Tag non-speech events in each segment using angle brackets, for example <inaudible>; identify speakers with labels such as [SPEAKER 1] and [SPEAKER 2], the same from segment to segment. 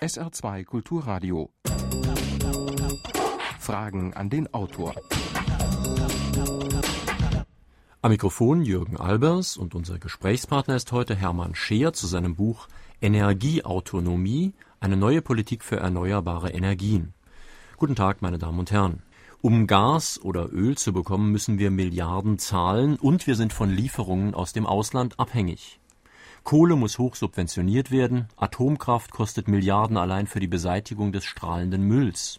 [SPEAKER 1] SR2 Kulturradio. Fragen an den Autor.
[SPEAKER 2] Am Mikrofon Jürgen Albers und unser Gesprächspartner ist heute Hermann Scheer zu seinem Buch Energieautonomie, eine neue Politik für erneuerbare Energien. Guten Tag, meine Damen und Herren. Um Gas oder Öl zu bekommen, müssen wir Milliarden zahlen und wir sind von Lieferungen aus dem Ausland abhängig. Kohle muss hoch subventioniert werden, Atomkraft kostet Milliarden allein für die Beseitigung des strahlenden Mülls.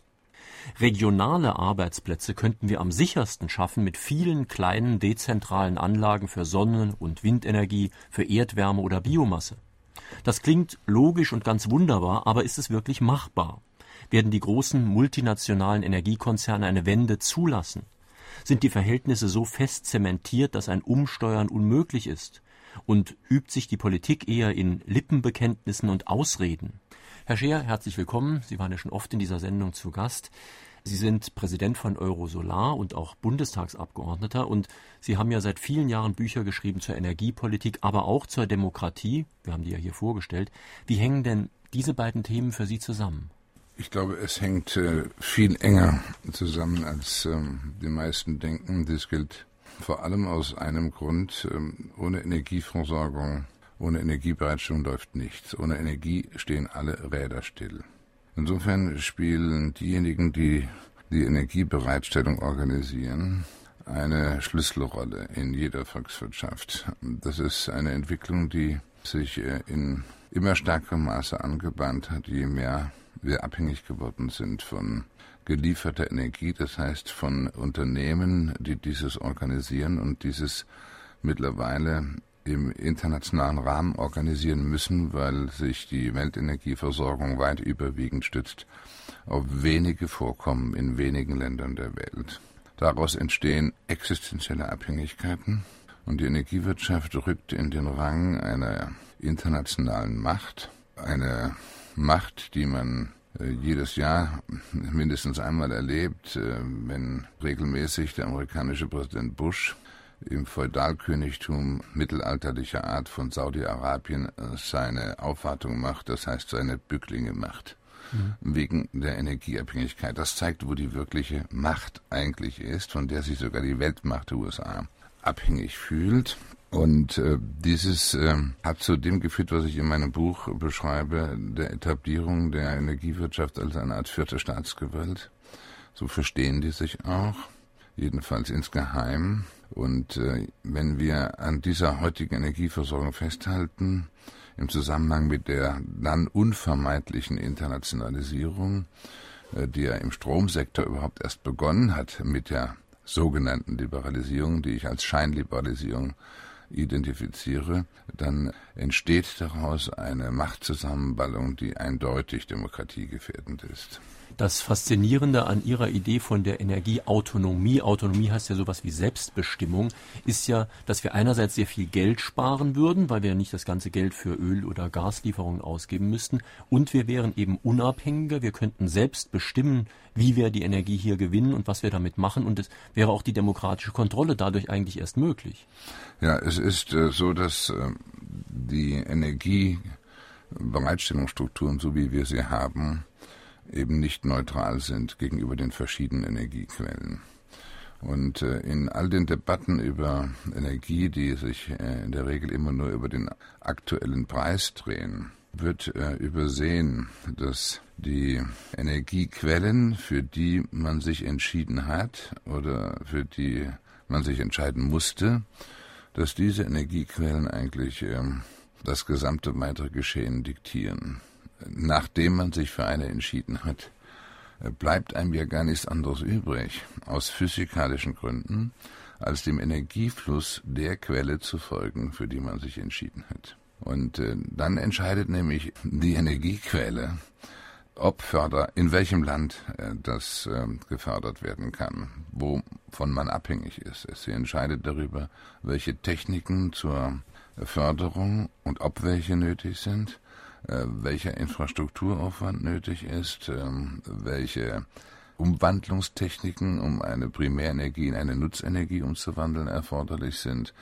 [SPEAKER 2] Regionale Arbeitsplätze könnten wir am sichersten schaffen mit vielen kleinen dezentralen Anlagen für Sonnen- und Windenergie, für Erdwärme oder Biomasse. Das klingt logisch und ganz wunderbar, aber ist es wirklich machbar? Werden die großen multinationalen Energiekonzerne eine Wende zulassen? Sind die Verhältnisse so fest zementiert, dass ein Umsteuern unmöglich ist? Und übt sich die Politik eher in Lippenbekenntnissen und Ausreden. Herr Scheer, herzlich willkommen. Sie waren ja schon oft in dieser Sendung zu Gast. Sie sind Präsident von Eurosolar und auch Bundestagsabgeordneter und Sie haben ja seit vielen Jahren Bücher geschrieben zur Energiepolitik, aber auch zur Demokratie. Wir haben die ja hier vorgestellt. Wie hängen denn diese beiden Themen für Sie zusammen?
[SPEAKER 3] Ich glaube, es hängt äh, viel enger zusammen, als ähm, die meisten denken. Das gilt vor allem aus einem Grund, ähm, ohne Energieversorgung, ohne Energiebereitstellung läuft nichts. Ohne Energie stehen alle Räder still. Insofern spielen diejenigen, die die Energiebereitstellung organisieren, eine Schlüsselrolle in jeder Volkswirtschaft. Das ist eine Entwicklung, die sich äh, in immer stärkerem Maße angebahnt hat, je mehr wir abhängig geworden sind von gelieferter Energie, das heißt von Unternehmen, die dieses organisieren und dieses mittlerweile im internationalen Rahmen organisieren müssen, weil sich die Weltenergieversorgung weit überwiegend stützt auf wenige Vorkommen in wenigen Ländern der Welt. Daraus entstehen existenzielle Abhängigkeiten und die Energiewirtschaft rückt in den Rang einer internationalen Macht, eine Macht, die man jedes Jahr mindestens einmal erlebt, äh, wenn regelmäßig der amerikanische Präsident Bush im Feudalkönigtum mittelalterlicher Art von Saudi-Arabien äh, seine Aufwartung macht, das heißt seine Bücklinge macht. Mhm. Wegen der Energieabhängigkeit. Das zeigt, wo die wirkliche Macht eigentlich ist, von der sich sogar die Weltmacht der USA abhängig fühlt. Und äh, dieses äh, hat zu dem geführt, was ich in meinem Buch beschreibe, der Etablierung der Energiewirtschaft als eine Art vierte Staatsgewalt. So verstehen die sich auch, jedenfalls insgeheim. Und äh, wenn wir an dieser heutigen Energieversorgung festhalten, im Zusammenhang mit der dann unvermeidlichen Internationalisierung, äh, die ja im Stromsektor überhaupt erst begonnen hat mit der sogenannten Liberalisierung, die ich als Scheinliberalisierung identifiziere, dann entsteht daraus eine Machtzusammenballung, die eindeutig demokratiegefährdend ist.
[SPEAKER 2] Das Faszinierende an Ihrer Idee von der Energieautonomie, Autonomie heißt ja sowas wie Selbstbestimmung, ist ja, dass wir einerseits sehr viel Geld sparen würden, weil wir nicht das ganze Geld für Öl- oder Gaslieferungen ausgeben müssten, und wir wären eben unabhängiger, wir könnten selbst bestimmen, wie wir die Energie hier gewinnen und was wir damit machen, und es wäre auch die demokratische Kontrolle dadurch eigentlich erst möglich.
[SPEAKER 3] Ja, es ist äh, so, dass äh, die Energiebereitstellungsstrukturen, so wie wir sie haben, eben nicht neutral sind gegenüber den verschiedenen Energiequellen. Und äh, in all den Debatten über Energie, die sich äh, in der Regel immer nur über den aktuellen Preis drehen, wird äh, übersehen, dass die Energiequellen, für die man sich entschieden hat oder für die man sich entscheiden musste, dass diese Energiequellen eigentlich ähm, das gesamte weitere Geschehen diktieren nachdem man sich für eine entschieden hat, äh, bleibt einem ja gar nichts anderes übrig, aus physikalischen Gründen, als dem Energiefluss der Quelle zu folgen, für die man sich entschieden hat. Und äh, dann entscheidet nämlich die Energiequelle, ob Förder, in welchem Land äh, das äh, gefördert werden kann, wovon man abhängig ist. Sie entscheidet darüber, welche Techniken zur Förderung und ob welche nötig sind welcher Infrastrukturaufwand nötig ist, ähm, welche Umwandlungstechniken, um eine Primärenergie in eine Nutzenergie umzuwandeln, erforderlich sind,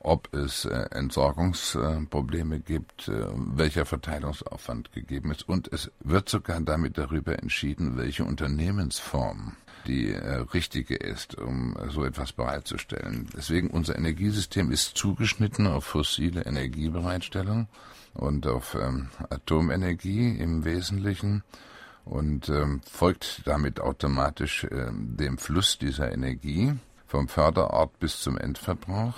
[SPEAKER 3] ob es äh, Entsorgungsprobleme gibt, äh, welcher Verteilungsaufwand gegeben ist. Und es wird sogar damit darüber entschieden, welche Unternehmensform die äh, richtige ist, um so etwas bereitzustellen. Deswegen unser Energiesystem ist zugeschnitten auf fossile Energiebereitstellung und auf ähm, Atomenergie im Wesentlichen und ähm, folgt damit automatisch äh, dem Fluss dieser Energie vom Förderort bis zum Endverbrauch.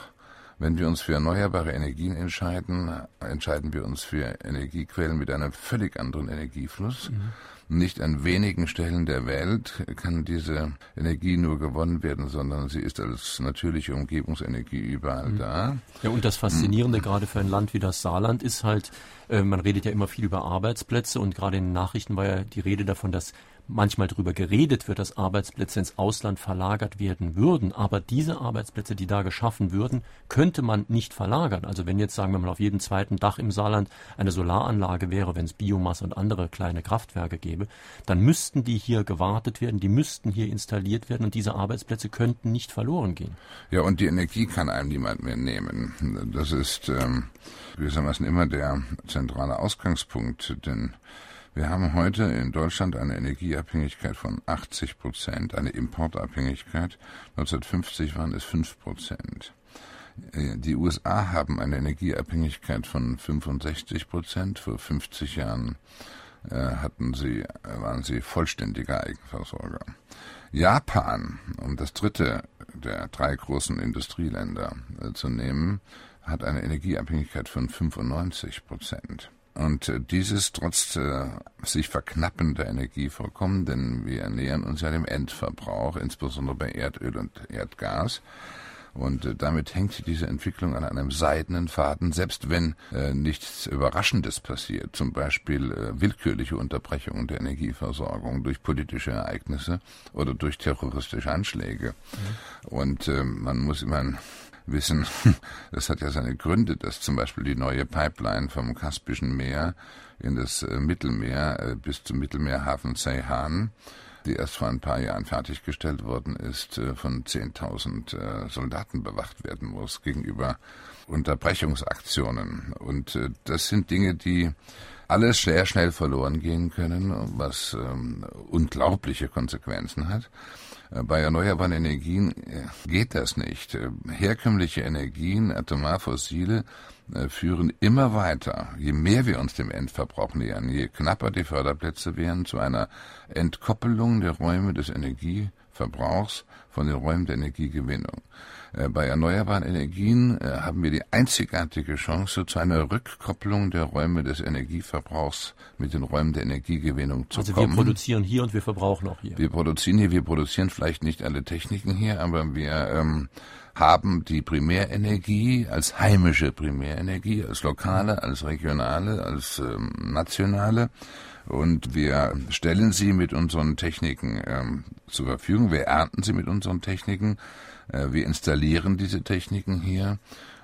[SPEAKER 3] Wenn wir uns für erneuerbare Energien entscheiden, entscheiden wir uns für Energiequellen mit einem völlig anderen Energiefluss. Mhm. Nicht an wenigen Stellen der Welt kann diese Energie nur gewonnen werden, sondern sie ist als natürliche Umgebungsenergie überall mhm. da.
[SPEAKER 2] Ja, und das Faszinierende mhm. gerade für ein Land wie das Saarland ist halt, äh, man redet ja immer viel über Arbeitsplätze und gerade in den Nachrichten war ja die Rede davon, dass manchmal darüber geredet wird, dass Arbeitsplätze ins Ausland verlagert werden würden. Aber diese Arbeitsplätze, die da geschaffen würden, könnte man nicht verlagern. Also wenn jetzt, sagen wir mal, auf jedem zweiten Dach im Saarland eine Solaranlage wäre, wenn es Biomasse und andere kleine Kraftwerke gäbe, dann müssten die hier gewartet werden, die müssten hier installiert werden und diese Arbeitsplätze könnten nicht verloren gehen.
[SPEAKER 3] Ja, und die Energie kann einem niemand mehr nehmen. Das ist ähm, gewissermaßen immer der zentrale Ausgangspunkt, denn wir haben heute in Deutschland eine Energieabhängigkeit von 80 Prozent, eine Importabhängigkeit. 1950 waren es 5 Prozent. Äh, die USA haben eine Energieabhängigkeit von 65 Prozent. Vor 50 Jahren äh, hatten sie, äh, waren sie vollständiger Eigenversorger. Japan, um das dritte der drei großen Industrieländer zu nehmen, hat eine Energieabhängigkeit von 95 Prozent. Und äh, dieses trotz äh, sich verknappender Energievorkommen, denn wir nähern uns ja dem Endverbrauch, insbesondere bei Erdöl und Erdgas. Und äh, damit hängt diese Entwicklung an einem seidenen Faden, selbst wenn äh, nichts Überraschendes passiert, zum Beispiel äh, willkürliche Unterbrechungen der Energieversorgung durch politische Ereignisse oder durch terroristische Anschläge. Mhm. Und äh, man muss immer wissen, <laughs> das hat ja seine Gründe, dass zum Beispiel die neue Pipeline vom Kaspischen Meer in das äh, Mittelmeer äh, bis zum Mittelmeerhafen Ceyhan, die erst vor ein paar Jahren fertiggestellt worden ist, äh, von 10.000 Soldaten bewacht werden muss gegenüber Unterbrechungsaktionen. Und das sind Dinge, die alles sehr schnell verloren gehen können, was ähm, unglaubliche Konsequenzen hat. Äh, bei erneuerbaren Energien äh, geht das nicht. Äh, herkömmliche Energien, atomar-fossile, führen immer weiter, je mehr wir uns dem Endverbrauch nähern, je knapper die Förderplätze werden, zu einer Entkoppelung der Räume des Energieverbrauchs von den Räumen der Energiegewinnung. Äh, bei erneuerbaren Energien äh, haben wir die einzigartige Chance zu einer Rückkopplung der Räume des Energieverbrauchs mit den Räumen der Energiegewinnung zu
[SPEAKER 2] also
[SPEAKER 3] kommen.
[SPEAKER 2] Also wir produzieren hier und wir verbrauchen auch hier.
[SPEAKER 3] Wir produzieren hier, wir produzieren vielleicht nicht alle Techniken hier, aber wir ähm, haben die Primärenergie als heimische Primärenergie, als lokale, als regionale, als ähm, nationale und wir stellen sie mit unseren Techniken ähm, zur Verfügung. Wir ernten sie mit unseren Techniken. Äh, wir installieren diese Techniken hier.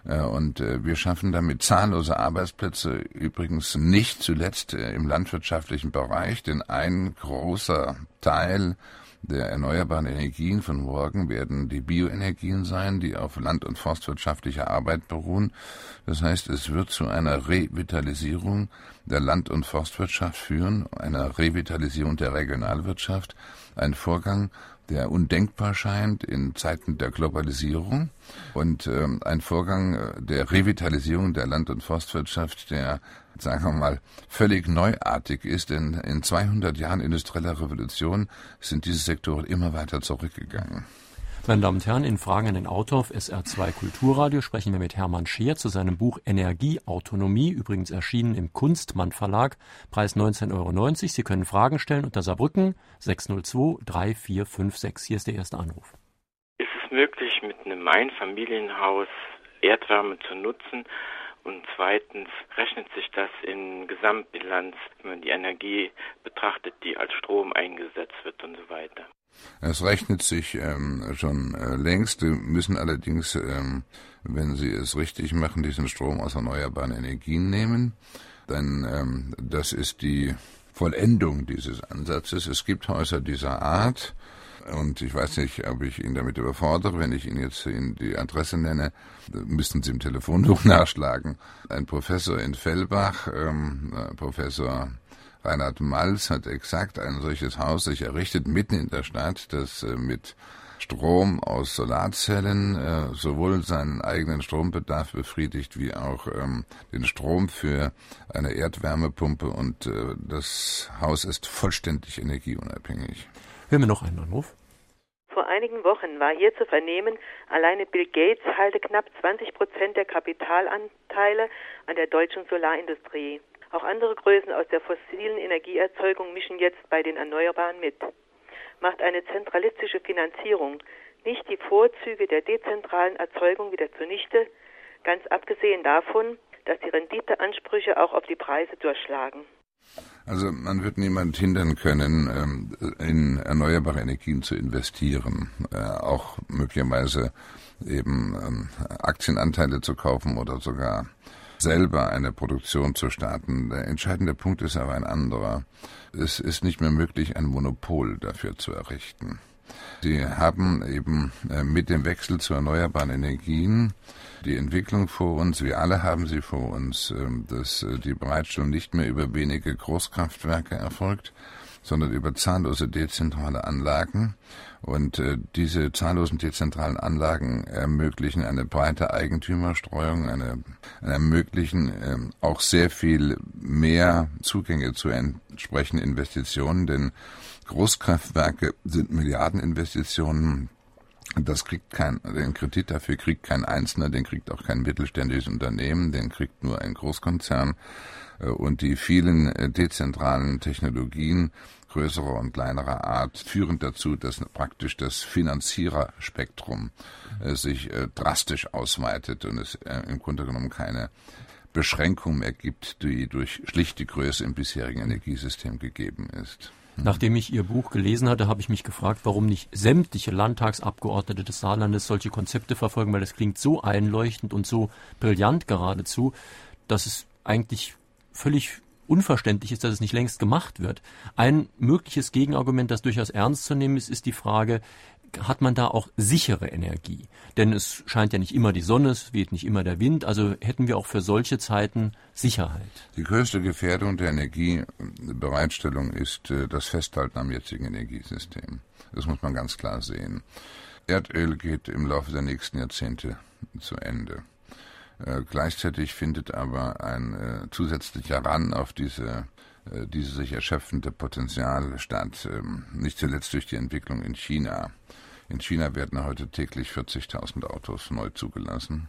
[SPEAKER 3] Äh, und äh, wir schaffen damit zahllose Arbeitsplätze, übrigens nicht zuletzt im landwirtschaftlichen Bereich, denn ein großer Teil der erneuerbaren Energien von morgen werden die Bioenergien sein, die auf land- und forstwirtschaftlicher Arbeit beruhen. Das heißt, es wird zu einer Revitalisierung der Land- und Forstwirtschaft führen, einer Revitalisierung der Regionalwirtschaft, ein Vorgang, der undenkbar scheint in Zeiten der Globalisierung und äh, ein Vorgang äh, der Revitalisierung der Land- und Forstwirtschaft, der, sagen wir mal, völlig neuartig ist, denn in 200 Jahren industrieller Revolution sind diese Sektoren immer weiter zurückgegangen.
[SPEAKER 2] Meine Damen und Herren, in Fragen an den Autor auf SR2 Kulturradio sprechen wir mit Hermann Scheer zu seinem Buch Energieautonomie, übrigens erschienen im Kunstmann Verlag, Preis 19,90 Euro. Sie können Fragen stellen unter Saarbrücken 602 3456. Hier ist der erste Anruf.
[SPEAKER 4] Ist es möglich, mit einem Einfamilienhaus Erdwärme zu nutzen? Und zweitens rechnet sich das in Gesamtbilanz, wenn man die Energie betrachtet, die als Strom eingesetzt wird und so weiter.
[SPEAKER 3] Es rechnet sich ähm, schon äh, längst. Sie müssen allerdings, ähm, wenn Sie es richtig machen, diesen Strom aus erneuerbaren Energien nehmen. Denn ähm, das ist die Vollendung dieses Ansatzes. Es gibt Häuser dieser Art, Und ich weiß nicht, ob ich ihn damit überfordere. Wenn ich Ihnen jetzt die Adresse nenne, müssten Sie im Telefonbuch <laughs> nachschlagen. Ein Professor in Fellbach, ähm, Professor Reinhard Malz hat exakt ein solches Haus sich errichtet, mitten in der Stadt, das äh, mit Strom aus Solarzellen äh, sowohl seinen eigenen Strombedarf befriedigt, wie auch ähm, den Strom für eine Erdwärmepumpe und äh, das Haus ist vollständig energieunabhängig.
[SPEAKER 2] Hören wir noch einen Anruf.
[SPEAKER 5] Vor einigen Wochen war hier zu vernehmen, alleine Bill Gates halte knapp 20 Prozent der Kapitalanteile an der deutschen Solarindustrie. Auch andere Größen aus der fossilen Energieerzeugung mischen jetzt bei den Erneuerbaren mit macht eine zentralistische Finanzierung nicht die Vorzüge der dezentralen Erzeugung wieder zunichte, ganz abgesehen davon, dass die Renditeansprüche auch auf die Preise durchschlagen.
[SPEAKER 3] Also man wird niemand hindern können, ähm, in erneuerbare Energien zu investieren, äh, auch möglicherweise eben ähm, Aktienanteile zu kaufen oder sogar selber eine Produktion zu starten. Der entscheidende Punkt ist aber ein anderer. Es ist nicht mehr möglich, ein Monopol dafür zu errichten. Sie haben eben äh, mit dem Wechsel zu erneuerbaren Energien die Entwicklung vor uns, wir alle haben sie vor uns, ähm, dass äh, die Bereitstellung nicht mehr über wenige Großkraftwerke erfolgt, sondern über zahllose dezentrale Anlagen. Und äh, diese zahllosen dezentralen Anlagen ermöglichen eine breite Eigentümerstreuung, eine, ermöglichen äh, auch sehr viel mehr Zugänge zu entsprechenden Investitionen, denn Großkraftwerke sind Milliardeninvestitionen. Das kriegt kein, den Kredit dafür kriegt kein Einzelner, den kriegt auch kein mittelständisches Unternehmen, den kriegt nur ein Großkonzern. Äh, und die vielen äh, dezentralen Technologien größerer und kleinerer Art führen dazu, dass praktisch das Finanziererspektrum äh, sich drastisch ausweitet und es im Grunde genommen keine Beschränkung mehr gibt, die durch schlichte Größe im bisherigen Energiesystem gegeben ist.
[SPEAKER 2] Nachdem ich Ihr Buch gelesen hatte, habe ich mich gefragt, warum nicht sämtliche Landtagsabgeordnete des Saarlandes solche Konzepte verfolgen, weil das klingt so einleuchtend und so brillant geradezu, dass es eigentlich völlig unverständlich ist, dass es nicht längst gemacht wird. Ein mögliches Gegenargument, das durchaus ernst zu nehmen ist, ist die Frage, hat man da auch sichere Energie? Denn es scheint ja nicht immer die Sonne, es weht nicht immer der Wind, also hätten wir auch für solche Zeiten Sicherheit.
[SPEAKER 3] Die größte Gefährdung der Energiebereitstellung ist äh, das Festhalten am jetzigen Energiesystem. Das muss man ganz klar sehen. Erdöl geht im Laufe der nächsten Jahrzehnte zu Ende. Äh, gleichzeitig findet aber ein äh, zusätzlicher Ran auf diese äh, dieses sich erschöpfende Potenzial statt, ähm, nicht zuletzt durch die Entwicklung in China. In China werden heute täglich 40.000 Autos neu zugelassen.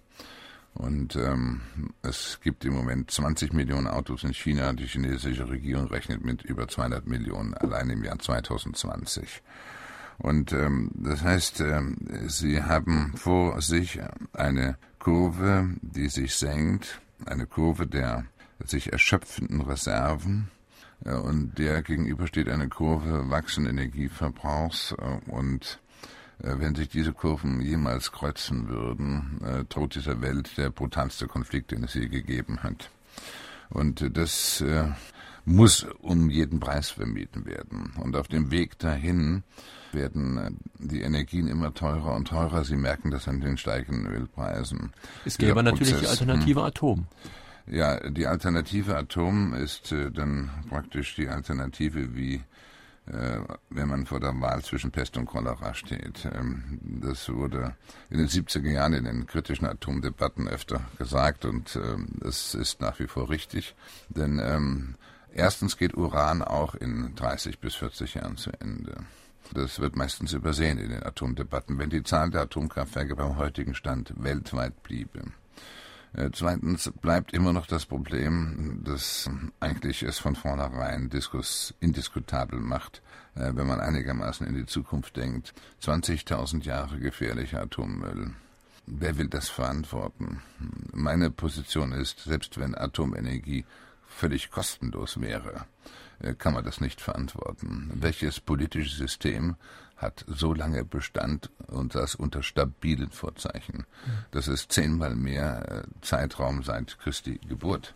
[SPEAKER 3] Und ähm, es gibt im Moment 20 Millionen Autos in China. Die chinesische Regierung rechnet mit über 200 Millionen allein im Jahr 2020. Und ähm, das heißt, ähm, sie haben vor sich eine Kurve, die sich senkt, eine Kurve der sich erschöpfenden Reserven. Und der gegenüber steht eine Kurve wachsenden Energieverbrauchs. Äh, und äh, wenn sich diese Kurven jemals kreuzen würden, äh, droht dieser Welt der brutalste Konflikt, den es je gegeben hat. Und das muss um jeden Preis vermieden werden. Und auf dem Weg dahin werden die Energien immer teurer und teurer. Sie merken das an den steigenden Ölpreisen.
[SPEAKER 2] Es gäbe natürlich die Alternative hm. Atom.
[SPEAKER 3] Ja, die Alternative Atom ist äh, dann praktisch die Alternative wie äh, wenn man vor der Wahl zwischen Pest und Cholera steht. Ähm, das wurde in den 70er Jahren in den kritischen Atomdebatten öfter gesagt und ähm, es ist nach wie vor richtig, denn ähm, erstens geht Uran auch in 30 bis 40 Jahren zu Ende. Das wird meistens übersehen in den Atomdebatten, wenn die Zahl der Atomkraftwerke beim heutigen Stand weltweit bliebe. Äh, zweitens bleibt immer noch das Problem, das eigentlich es von vornherein diskus, indiskutabel macht, äh, wenn man einigermaßen in die Zukunft denkt. 20.000 Jahre gefährlicher Atommüll. Wer will das verantworten? Meine Position ist, selbst wenn Atomenergie völlig kostenlos wäre, äh, kann man das nicht verantworten. Welches politische System hat so lange Bestand und das unter stabilen Vorzeichen. Das ist zehnmal mehr äh, Zeitraum seit Christi Geburt.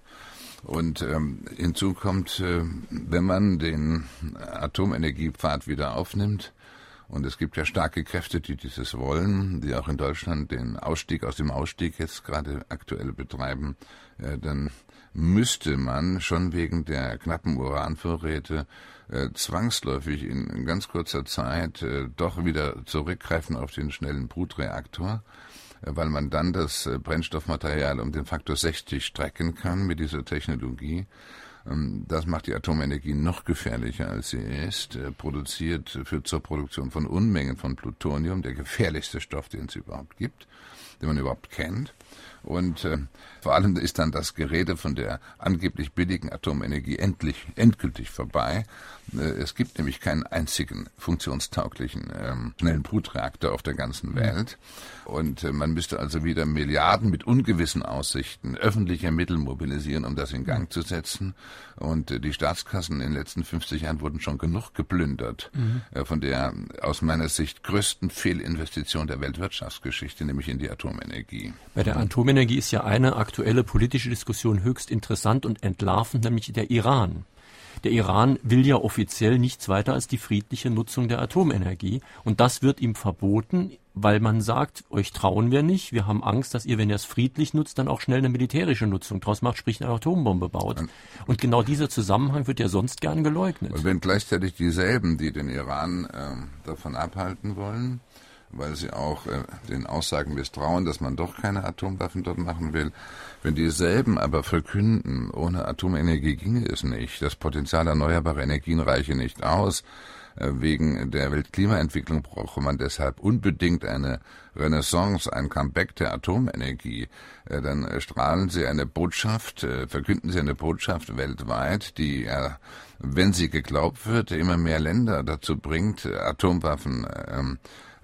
[SPEAKER 3] Und ähm, hinzu kommt, äh, wenn man den Atomenergiepfad wieder aufnimmt Und es gibt ja starke Kräfte, die dieses wollen, die auch in Deutschland den Ausstieg aus dem Ausstieg jetzt gerade aktuell betreiben. Äh, dann müsste man schon wegen der knappen Uranvorräte äh, zwangsläufig in ganz kurzer Zeit äh, doch wieder zurückgreifen auf den schnellen Brutreaktor, äh, weil man dann das äh, Brennstoffmaterial um den Faktor 60 strecken kann mit dieser Technologie. Ähm, das macht die Atomenergie noch gefährlicher, als sie ist. Äh, produziert, führt zur Produktion von Unmengen von Plutonium, der gefährlichste Stoff, den es überhaupt gibt, den man überhaupt kennt. Und äh, vor allem ist dann das Gerede von der angeblich billigen Atomenergie endlich, endgültig vorbei. Äh, es gibt nämlich keinen einzigen funktionstauglichen ähm, schnellen Brutreaktor auf der ganzen Welt. Und äh, man müsste also wieder Milliarden mit ungewissen Aussichten öffentlicher Mittel mobilisieren, um das in Gang zu setzen. Und äh, die Staatskassen in den letzten 50 Jahren wurden schon genug geplündert mhm. äh, von der aus meiner Sicht größten Fehlinvestition der Weltwirtschaftsgeschichte, nämlich in die Atomenergie.
[SPEAKER 2] Bei der Atomenergie ist ja eine aktuelle politische Diskussion höchst interessant und entlarvend, nämlich der Iran. Der Iran will ja offiziell nichts weiter als die friedliche Nutzung der Atomenergie. Und das wird ihm verboten, weil man sagt, euch trauen wir nicht. Wir haben Angst, dass ihr, wenn ihr es friedlich nutzt, dann auch schnell eine militärische Nutzung draus macht, sprich eine Atombombe baut. Und genau dieser Zusammenhang wird ja sonst gern geleugnet.
[SPEAKER 3] Und wenn gleichzeitig dieselben, die den Iran äh, davon abhalten wollen, weil sie auch äh, den Aussagen misstrauen, dass man doch keine Atomwaffen dort machen will. Wenn dieselben aber verkünden, ohne Atomenergie ginge es nicht, das Potenzial erneuerbarer Energien reiche nicht aus, äh, wegen der Weltklimaentwicklung brauche man deshalb unbedingt eine Renaissance, ein Comeback der Atomenergie, äh, dann äh, strahlen sie eine Botschaft, verkünden sie eine Botschaft weltweit, die, wenn sie geglaubt wird, immer mehr Länder dazu bringt, Atomwaffen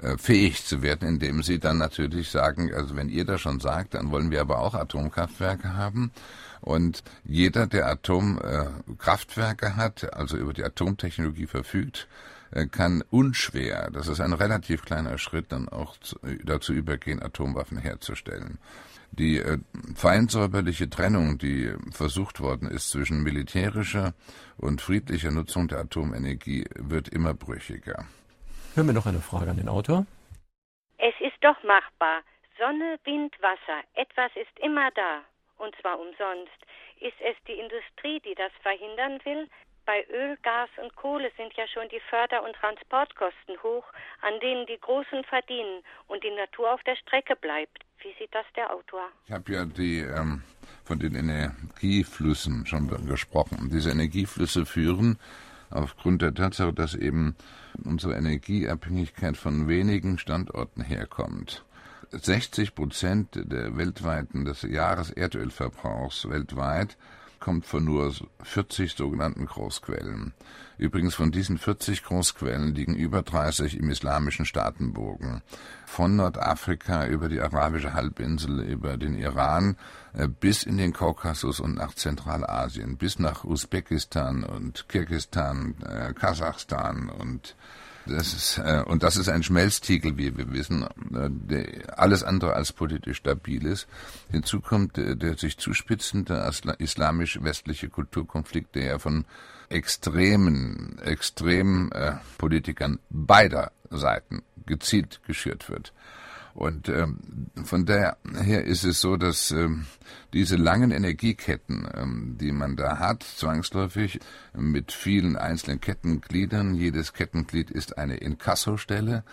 [SPEAKER 3] ähm, fähig zu werden, indem sie dann natürlich sagen, also wenn ihr das schon sagt, dann wollen wir aber auch Atomkraftwerke haben. Und jeder, der Atomkraftwerke äh, hat, also über die Atomtechnologie verfügt, äh, kann unschwer, das ist ein relativ kleiner Schritt, dann auch zu, dazu übergehen, Atomwaffen herzustellen. Die äh, feinsäuberliche Trennung, die versucht worden ist zwischen militärischer und friedlicher Nutzung der Atomenergie, wird immer brüchiger.
[SPEAKER 2] Hören wir noch eine Frage an den Autor.
[SPEAKER 6] Es ist doch machbar. Sonne, Wind, Wasser. Etwas ist immer da und zwar umsonst. Ist es die Industrie, die das verhindern will? Bei Öl, Gas und Kohle sind ja schon die Förder- und Transportkosten hoch, an denen die Großen verdienen und die Natur auf der Strecke bleibt. Wie sieht das der Autor?
[SPEAKER 3] Ich habe ja die ähm, von den Energieflüssen schon gesprochen. Diese Energieflüsse führen aufgrund der Tatsache, dass eben unsere Energieabhängigkeit von wenigen Standorten herkommt. 60 Prozent der weltweiten, des Jahreserdölverbrauchs weltweit kommt von nur 40 sogenannten Großquellen. Übrigens von diesen 40 Großquellen liegen über 30 im islamischen Staatenbogen. Von Nordafrika über die arabische Halbinsel, über den Iran äh, bis in den Kaukasus und nach Zentralasien, bis nach Usbekistan und Kirgistan, äh, Kasachstan und das ist, äh, und das ist ein Schmelztiegel, wie wir wissen, äh, der alles andere als politisch stabil ist. Hinzu kommt der, der sich zuspitzende islamisch-westliche Kulturkonflikt, der ja von extremen, extremen äh, Politikern beider Seiten gezielt geschürt wird. Und ähm, von daher ist es so, dass ähm, diese langen Energieketten, ähm, die man da hat, zwangsläufig mit vielen einzelnen Kettengliedern, jedes Kettenglied ist eine Inkassostelle,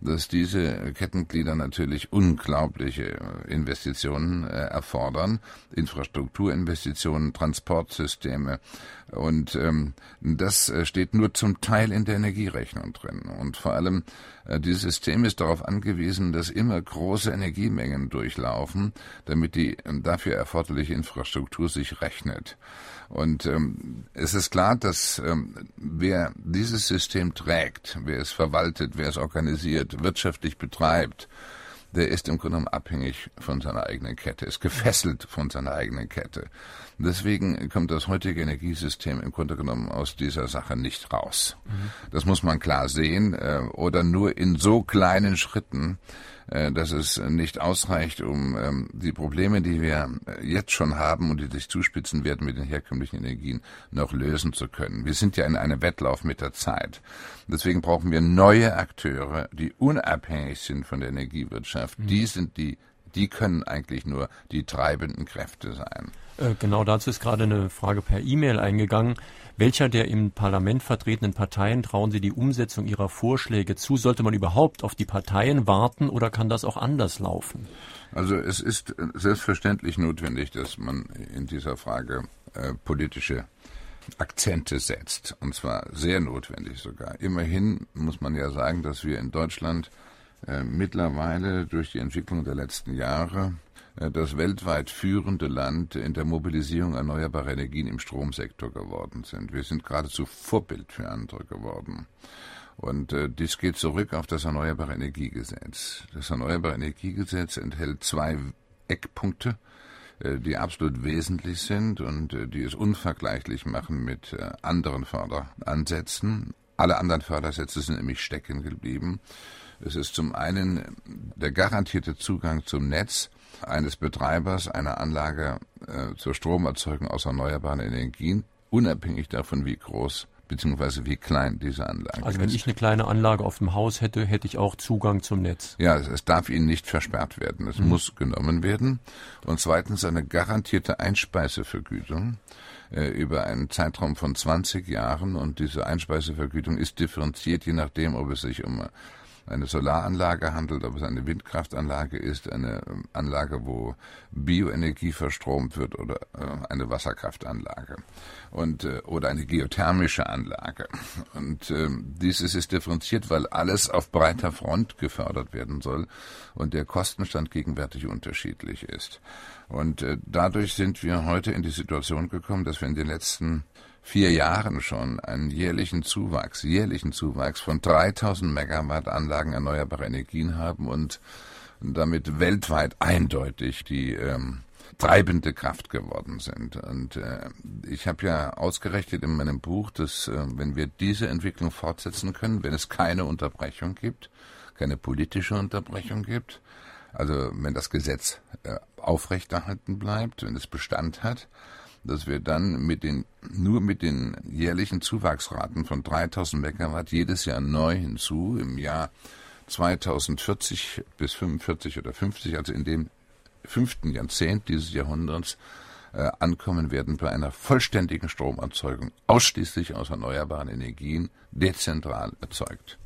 [SPEAKER 3] dass diese Kettenglieder natürlich unglaubliche Investitionen äh, erfordern, Infrastrukturinvestitionen, Transportsysteme. Und ähm, das äh, steht nur zum Teil in der Energierechnung drin. Und vor allem äh, dieses System ist darauf angewiesen, dass immer große Energiemengen durchlaufen, damit die dafür erforderliche Infrastruktur sich rechnet. Und ähm, es ist klar, dass ähm, wer dieses System trägt, wer es verwaltet, wer es organisiert, wirtschaftlich betreibt, der ist im Grunde genommen abhängig von seiner eigenen Kette, ist gefesselt von seiner eigenen Kette. Deswegen kommt das heutige Energiesystem im Grunde genommen aus dieser Sache nicht raus. Mhm. Das muss man klar sehen äh, oder nur in so kleinen Schritten, dass es nicht ausreicht, um ähm, die Probleme, die wir jetzt schon haben und die sich zuspitzen werden mit den herkömmlichen Energien, noch lösen zu können. Wir sind ja in einem Wettlauf mit der Zeit. Deswegen brauchen wir neue Akteure, die unabhängig sind von der Energiewirtschaft. Mhm. Die sind die die können eigentlich nur die treibenden Kräfte sein.
[SPEAKER 2] Äh, genau dazu ist gerade eine Frage per E-Mail eingegangen. Welcher der im Parlament vertretenen Parteien trauen Sie die Umsetzung Ihrer Vorschläge zu? Sollte man überhaupt auf die Parteien warten oder kann das auch anders laufen?
[SPEAKER 3] Also es ist selbstverständlich notwendig, dass man in dieser Frage äh, politische Akzente setzt. Und zwar sehr notwendig sogar. Immerhin muss man ja sagen, dass wir in Deutschland mittlerweile durch die Entwicklung der letzten Jahre äh, das weltweit führende Land in der Mobilisierung erneuerbarer Energien im Stromsektor geworden sind. Wir sind geradezu Vorbild für andere geworden. Und äh, dies geht zurück auf das Erneuerbare Energiegesetz. Das Erneuerbare Energiegesetz enthält zwei Eckpunkte, äh, die absolut wesentlich sind und äh, die es unvergleichlich machen mit äh, anderen Förderansätzen. Alle anderen Fördersätze sind nämlich stecken geblieben. Es ist zum einen der garantierte Zugang zum Netz eines Betreibers einer Anlage äh, zur Stromerzeugung aus erneuerbaren Energien, unabhängig davon, wie groß bzw. wie klein diese Anlage
[SPEAKER 2] ist. Also wenn ich eine kleine Anlage auf dem Haus hätte, hätte ich auch Zugang zum Netz.
[SPEAKER 3] Ja, es, es darf Ihnen nicht versperrt werden. Es mhm. muss genommen werden. Und zweitens eine garantierte Einspeisevergütung äh, über einen Zeitraum von 20 Jahren. Und diese Einspeisevergütung ist differenziert, je nachdem, ob es sich um eine Solaranlage handelt, ob es eine Windkraftanlage ist, eine ähm, Anlage, wo Bioenergie verstromt wird oder äh, eine Wasserkraftanlage und äh, oder eine geothermische Anlage. Und äh, dieses ist differenziert, weil alles auf breiter Front gefördert werden soll und der Kostenstand gegenwärtig unterschiedlich ist. Und äh, dadurch sind wir heute in die Situation gekommen, dass wir in den letzten vier Jahren schon einen jährlichen Zuwachs, jährlichen Zuwachs von 3000 Megawatt Anlagen erneuerbarer Energien haben und damit weltweit eindeutig die ähm, treibende Kraft geworden sind. Und äh, ich habe ja ausgerechnet in meinem Buch, dass äh, wenn wir diese Entwicklung fortsetzen können, wenn es keine Unterbrechung gibt, keine politische Unterbrechung gibt, also wenn das Gesetz äh, aufrechterhalten bleibt, wenn es Bestand hat, dass wir dann mit den, nur mit den jährlichen Zuwachsraten von 3000 Megawatt jedes Jahr neu hinzu im Jahr 2040 bis 45 oder 50, also in dem fünften Jahrzehnt dieses Jahrhunderts, äh, ankommen werden bei einer vollständigen Stromerzeugung, ausschließlich aus erneuerbaren Energien, dezentral erzeugt.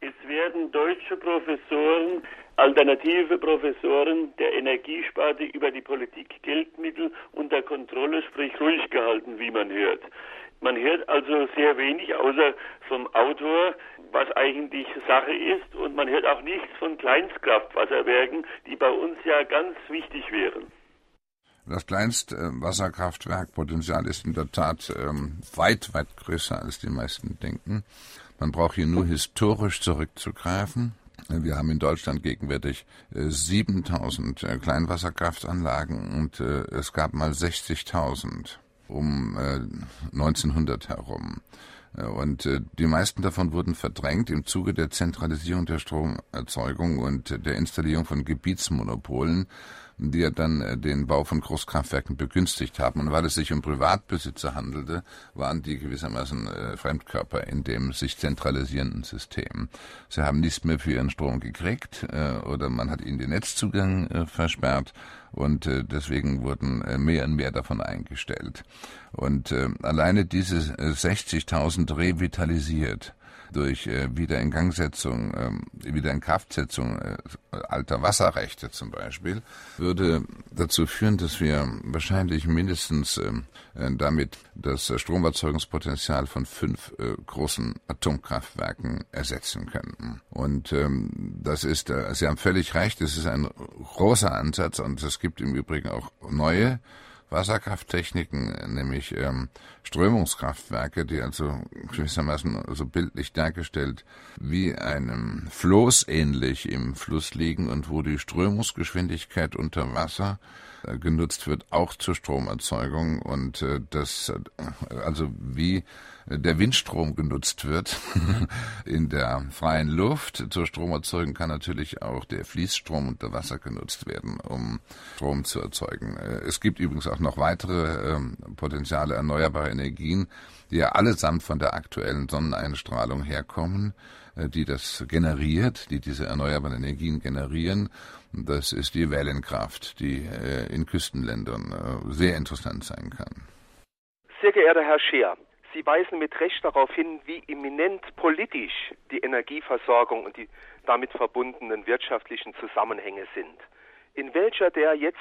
[SPEAKER 7] Es werden deutsche Professoren Alternative Professoren der Energiesparte über die Politik Geldmittel unter Kontrolle, sprich ruhig gehalten, wie man hört. Man hört also sehr wenig außer vom Autor, was eigentlich Sache ist, und man hört auch nichts von Kleinstkraftwasserwerken, die bei uns ja ganz wichtig wären.
[SPEAKER 3] Das Kleinstwasserkraftwerkpotenzial ist in der Tat ähm, weit, weit größer, als die meisten denken. Man braucht hier nur historisch zurückzugreifen. Wir haben in Deutschland gegenwärtig 7000 äh, äh, Kleinwasserkraftanlagen und äh, es gab mal 60.000 um 1900 herum. Und die meisten davon wurden verdrängt im Zuge der Zentralisierung der Stromerzeugung und der Installierung von Gebietsmonopolen die ja dann äh, den Bau von Großkraftwerken begünstigt haben. Und weil es sich um Privatbesitzer handelte, waren die gewissermaßen äh, Fremdkörper in dem sich zentralisierenden System. Sie haben nichts mehr für ihren Strom gekriegt äh, oder man hat ihnen den Netzzugang versperrt und deswegen wurden mehr und mehr davon eingestellt. Und alleine diese 60.000 äh, revitalisiert durch äh, Wiederingangsetzung, äh, Wiederinkraftsetzung äh, alter Wasserrechte zum Beispiel, würde dazu führen, dass wir wahrscheinlich mindestens ähm, äh, damit das Stromerzeugungspotenzial von fünf äh, großen Atomkraftwerken ersetzen könnten. Und ähm, das ist, äh, Sie haben völlig recht, es ist ein großer Ansatz und es gibt im Übrigen auch neue Wasserkrafttechniken, nämlich ähm, Strömungskraftwerke, die also gewissermaßen so bildlich dargestellt wie einem Floß ähnlich im Fluss liegen und wo die Strömungsgeschwindigkeit unter Wasser genutzt wird, auch zur Stromerzeugung und äh, das, äh, also wie der Windstrom genutzt wird <laughs> in der freien Luft. Zur Stromerzeugung kann natürlich auch der Fließstrom unter Wasser genutzt werden, um Strom zu erzeugen. Es gibt übrigens auch noch weitere ähm, Potenziale erneuerbarer Energien, die ja allesamt von der aktuellen Sonneneinstrahlung herkommen, die das generiert, die diese erneuerbaren Energien generieren. Das ist die Wellenkraft, die in Küstenländern sehr interessant sein kann.
[SPEAKER 8] Sehr geehrter Herr Scheer, Sie weisen mit Recht darauf hin, wie eminent politisch die Energieversorgung und die damit verbundenen wirtschaftlichen Zusammenhänge sind. In welcher der jetzt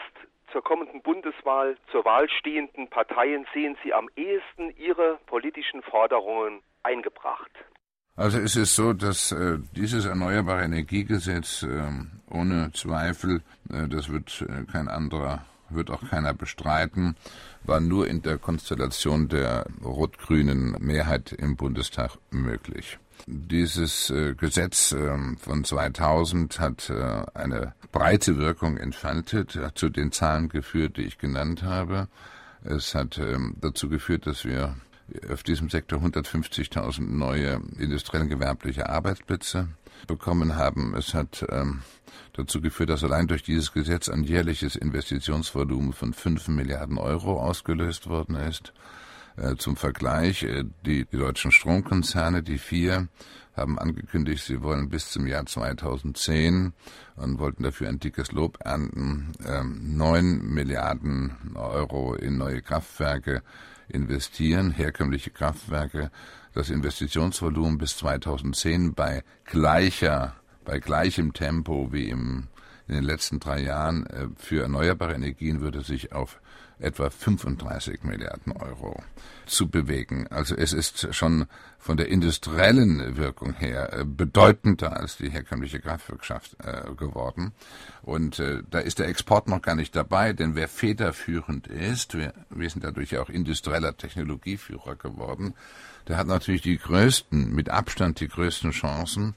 [SPEAKER 8] zur kommenden Bundeswahl zur Wahl stehenden Parteien sehen Sie am ehesten Ihre politischen Forderungen eingebracht?
[SPEAKER 3] Also es ist so, dass äh, dieses Erneuerbare Energiegesetz äh, ohne Zweifel, äh, das wird äh, kein anderer wird auch keiner bestreiten, war nur in der Konstellation der rot-grünen Mehrheit im Bundestag möglich. Dieses äh, Gesetz äh, von 2000 hat äh, eine breite Wirkung entfaltet, hat zu den Zahlen geführt, die ich genannt habe. Es hat ähm, dazu geführt, dass wir auf diesem Sektor 150.000 neue industriell gewerbliche Arbeitsplätze bekommen haben. Es hat ähm, dazu geführt, dass allein durch dieses Gesetz ein jährliches Investitionsvolumen von 5 Milliarden Euro ausgelöst worden ist. Äh, zum Vergleich, äh, die, die deutschen Stromkonzerne, die vier, haben angekündigt, sie wollen bis zum Jahr 2010 und wollten dafür ein dickes Lob ernten, ähm, neun Milliarden Euro in neue Kraftwerke investieren, herkömmliche Kraftwerke. Das Investitionsvolumen bis 2010 bei gleicher bei gleichem Tempo wie im, in den letzten drei Jahren äh, für erneuerbare Energien würde sich auf etwa 35 Milliarden Euro zu bewegen. Also es ist schon von der industriellen Wirkung her äh, bedeutender als die herkömmliche Kraftwirtschaft äh, geworden. Und äh, da ist der Export noch gar nicht dabei, denn wer federführend ist, wir, wir sind dadurch ja auch industrieller Technologieführer geworden, der hat natürlich die größten, mit Abstand die größten Chancen,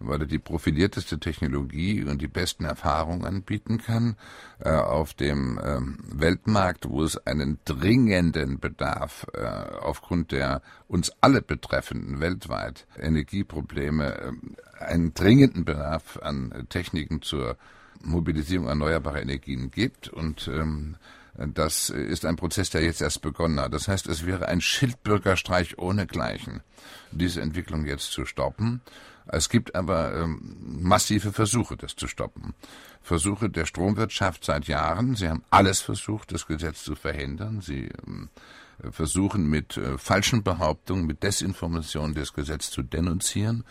[SPEAKER 3] weil er die profilierteste Technologie und die besten Erfahrungen anbieten kann äh, auf dem ähm, Weltmarkt, wo es einen dringenden Bedarf äh, aufgrund der uns alle betreffenden weltweit Energieprobleme, äh, einen dringenden Bedarf an Techniken zur Mobilisierung erneuerbarer Energien gibt und ähm, das ist ein Prozess, der jetzt erst begonnen hat. Das heißt, es wäre ein Schildbürgerstreich ohnegleichen, diese Entwicklung jetzt zu stoppen. Es gibt aber ähm, massive Versuche, das zu stoppen. Versuche der Stromwirtschaft seit Jahren. Sie haben alles versucht, das Gesetz zu verhindern. Sie ähm, versuchen mit äh, falschen Behauptungen, mit Desinformation das Gesetz zu denunzieren.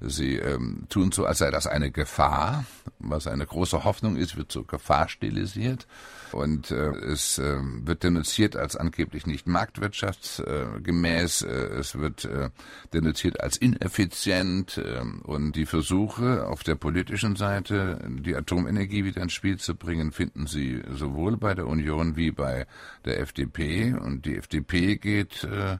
[SPEAKER 3] Sie ähm, tun so, als sei das eine Gefahr. Was eine große Hoffnung ist, wird zur Gefahr stilisiert. Und äh, es äh, wird denunziert als angeblich nicht marktwirtschaftsgemäß. Äh, es wird äh, denunziert als ineffizient. Äh, und die Versuche auf der politischen Seite, die Atomenergie wieder ins Spiel zu bringen, finden Sie sowohl bei der Union wie bei der FDP. Und die FDP geht äh,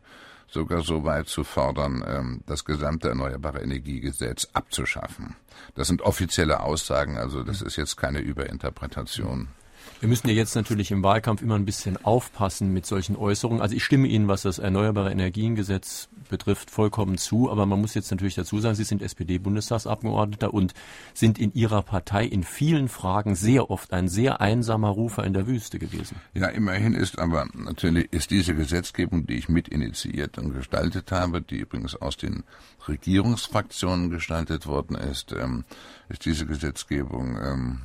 [SPEAKER 3] sogar so weit zu fordern, ähm, das gesamte Erneuerbare Energiegesetz abzuschaffen. Das sind offizielle Aussagen, also das ist jetzt keine Überinterpretation.
[SPEAKER 2] Wir müssen ja jetzt natürlich im Wahlkampf immer ein bisschen aufpassen mit solchen Äußerungen. Also ich stimme Ihnen, was das Erneuerbare Energiengesetz betrifft, vollkommen zu. Aber man muss jetzt natürlich dazu sagen, Sie sind SPD-Bundestagsabgeordneter und sind in Ihrer Partei in vielen Fragen sehr oft ein sehr einsamer Rufer in der Wüste gewesen.
[SPEAKER 3] Ja, immerhin ist aber natürlich ist diese Gesetzgebung, die ich mit initiiert und gestaltet habe, die übrigens aus den Regierungsfraktionen gestaltet worden ist, ähm, ist diese Gesetzgebung ähm,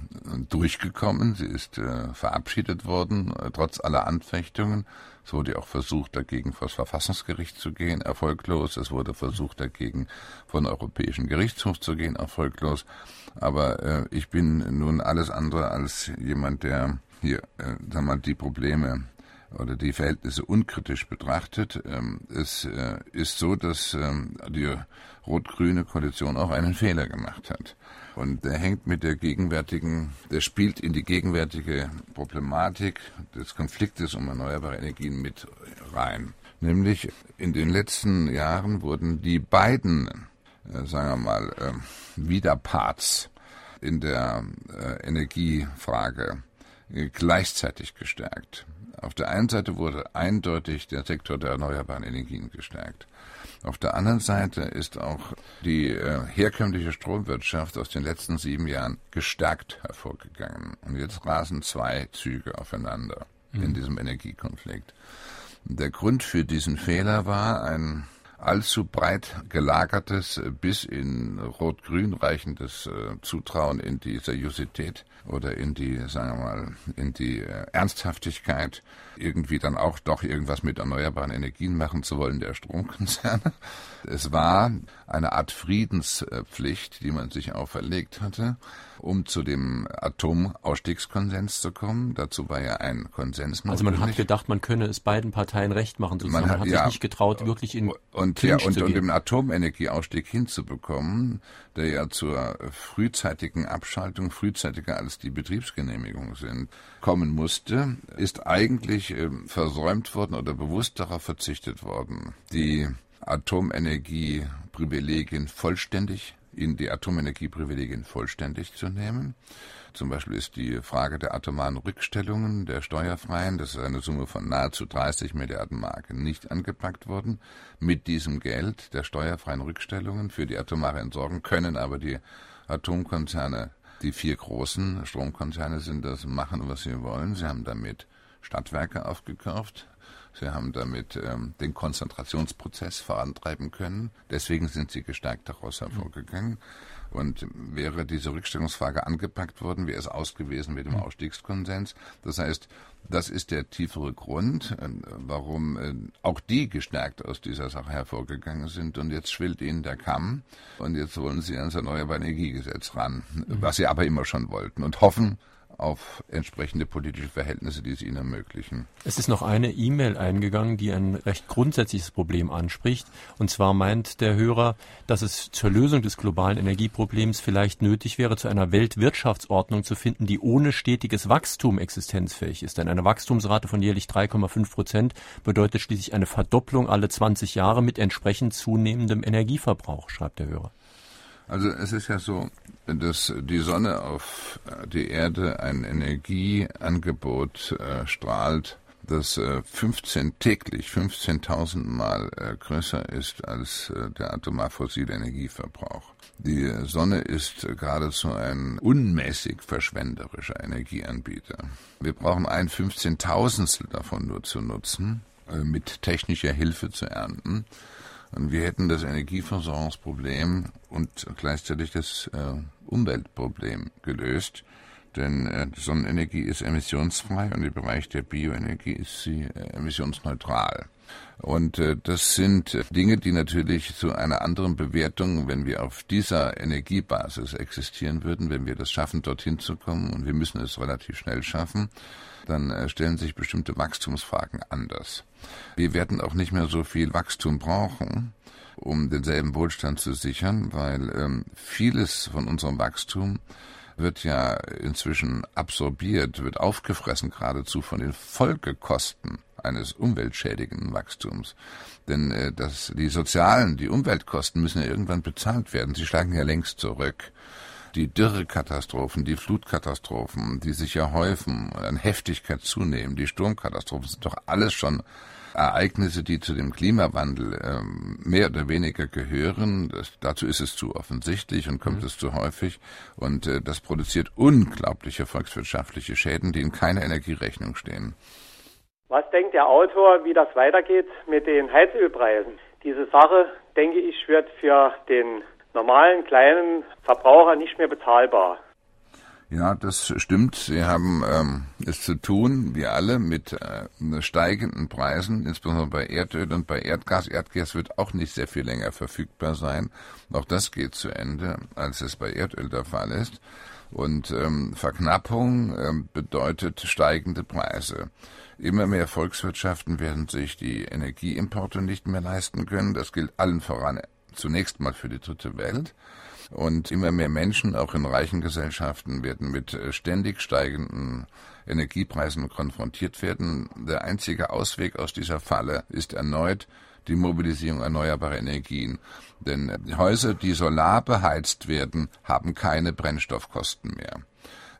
[SPEAKER 3] durchgekommen. Sie ist äh, verabschiedet worden, äh, trotz aller Anfechtungen. Es wurde auch versucht, dagegen vor das Verfassungsgericht zu gehen, erfolglos. Es wurde versucht, dagegen vor den Europäischen Gerichtshof zu gehen, erfolglos. Aber äh, ich bin nun alles andere als jemand, der hier, äh, sag mal, die Probleme oder die Verhältnisse unkritisch betrachtet. Ähm, es äh, ist so, dass ähm, die rot-grüne Koalition auch einen Fehler gemacht hat. Und der hängt mit der gegenwärtigen, der spielt in die gegenwärtige Problematik des Konfliktes um erneuerbare Energien mit rein. Nämlich in den letzten Jahren wurden die beiden, äh, sagen wir mal, äh, Widerparts in der äh, Energiefrage gleichzeitig gestärkt. Auf der einen Seite wurde eindeutig der Sektor der erneuerbaren Energien gestärkt. Auf der anderen Seite ist auch die äh, herkömmliche Stromwirtschaft aus den letzten sieben Jahren gestärkt hervorgegangen. Und jetzt rasen zwei Züge aufeinander mhm. in diesem Energiekonflikt. Der Grund für diesen Fehler war ein allzu breit gelagertes, bis in Rot-Grün reichendes äh, Zutrauen in die Seriosität oder in die, sagen wir mal, in die äh, Ernsthaftigkeit, irgendwie dann auch doch irgendwas mit erneuerbaren Energien machen zu wollen der Stromkonzerne. <laughs> Es war eine Art Friedenspflicht, die man sich auferlegt hatte, um zu dem Atomausstiegskonsens zu kommen. Dazu war ja ein Konsens
[SPEAKER 2] notwendig. Also man hat gedacht, man könne es beiden Parteien recht machen. Man hat, man hat sich nicht getraut, wirklich in
[SPEAKER 3] und, ja, und, und den Atomenergieausstieg hinzubekommen, der ja zur frühzeitigen Abschaltung, frühzeitiger als die Betriebsgenehmigung sind, kommen musste, ist eigentlich äh, versäumt worden oder bewusst darauf verzichtet worden, die Atomenergieprivilegien vollständig in die Atomenergieprivilegien vollständig zu nehmen. Zum Beispiel ist die Frage der atomaren Rückstellungen der steuerfreien, das ist eine Summe von nahezu 30 Milliarden Mark, nicht angepackt worden. Mit diesem Geld der steuerfreien Rückstellungen für die atomare Entsorgung können aber die Atomkonzerne, die vier großen Stromkonzerne sind das, machen, was sie wollen. Sie haben damit Stadtwerke aufgekauft, Sie haben damit ähm, den Konzentrationsprozess vorantreiben können. Deswegen sind Sie gestärkt daraus hervorgegangen. Und wäre diese Rückstellungsfrage angepackt worden, wäre es aus gewesen mit dem mhm. Ausstiegskonsens. Das heißt, das ist der tiefere Grund, äh, warum äh, auch die gestärkt aus dieser Sache hervorgegangen sind. Und jetzt schwillt ihnen der Kamm und jetzt wollen sie ans Erneuerbare Energiegesetz ran, mhm. was sie aber immer schon wollten und hoffen, auf entsprechende politische Verhältnisse, die es ihnen ermöglichen.
[SPEAKER 2] Es ist noch eine E-Mail eingegangen, die ein recht grundsätzliches Problem anspricht. Und zwar meint der Hörer, dass es zur Lösung des globalen Energieproblems vielleicht nötig wäre, zu einer Weltwirtschaftsordnung zu finden, die ohne stetiges Wachstum existenzfähig ist. Denn eine Wachstumsrate von jährlich 3,5 Prozent bedeutet schließlich eine Verdopplung alle 20 Jahre mit entsprechend zunehmendem Energieverbrauch, schreibt der Hörer.
[SPEAKER 3] Also es ist ja so, dass die Sonne auf die Erde ein Energieangebot äh, strahlt, das äh, 15 täglich 15.000 Mal äh, größer ist als äh, der atomar fossile Energieverbrauch. Die Sonne ist geradezu ein unmäßig verschwenderischer Energieanbieter. Wir brauchen ein Fünfzehntausendstel davon nur zu nutzen, äh, mit technischer Hilfe zu ernten. Und wir hätten das Energieversorgungsproblem und gleichzeitig das äh, Umweltproblem gelöst. Denn äh, Sonnenenergie ist emissionsfrei und im Bereich der Bioenergie ist sie äh, emissionsneutral. Und äh, das sind Dinge, die natürlich zu einer anderen Bewertung, wenn wir auf dieser Energiebasis existieren würden, wenn wir das schaffen, dorthin zu kommen, und wir müssen es relativ schnell schaffen, dann äh, stellen sich bestimmte Wachstumsfragen anders. Wir werden auch nicht mehr so viel Wachstum brauchen, um denselben Wohlstand zu sichern, weil ähm, vieles von unserem Wachstum wird ja inzwischen absorbiert, wird aufgefressen geradezu von den Folgekosten eines umweltschädigenden Wachstums. Denn äh, das, die sozialen, die Umweltkosten müssen ja irgendwann bezahlt werden. Sie schlagen ja längst zurück die Dürrekatastrophen, die Flutkatastrophen, die sich ja häufen und an Heftigkeit zunehmen, die Sturmkatastrophen sind doch alles schon Ereignisse, die zu dem Klimawandel ähm, mehr oder weniger gehören. Das, dazu ist es zu offensichtlich und kommt mhm. es zu häufig. Und äh, das produziert unglaubliche volkswirtschaftliche Schäden, die in keiner Energierechnung stehen.
[SPEAKER 9] Was denkt der Autor, wie das weitergeht mit den Heizölpreisen? Diese Sache, denke ich, wird für den normalen kleinen Verbraucher nicht mehr bezahlbar.
[SPEAKER 3] Ja, das stimmt. Sie haben ähm, es zu tun, wie alle, mit äh, steigenden Preisen, insbesondere bei Erdöl und bei Erdgas. Erdgas wird auch nicht sehr viel länger verfügbar sein. Auch das geht zu Ende, als es bei Erdöl der Fall ist. Und ähm, Verknappung ähm, bedeutet steigende Preise. Immer mehr Volkswirtschaften werden sich die Energieimporte nicht mehr leisten können. Das gilt allen voran zunächst mal für die dritte Welt. Und immer mehr Menschen, auch in reichen Gesellschaften, werden mit äh, ständig steigenden Energiepreisen konfrontiert werden. Der einzige Ausweg aus dieser Falle ist erneut die Mobilisierung erneuerbarer Energien. Denn Häuser, die solar beheizt werden, haben keine Brennstoffkosten mehr.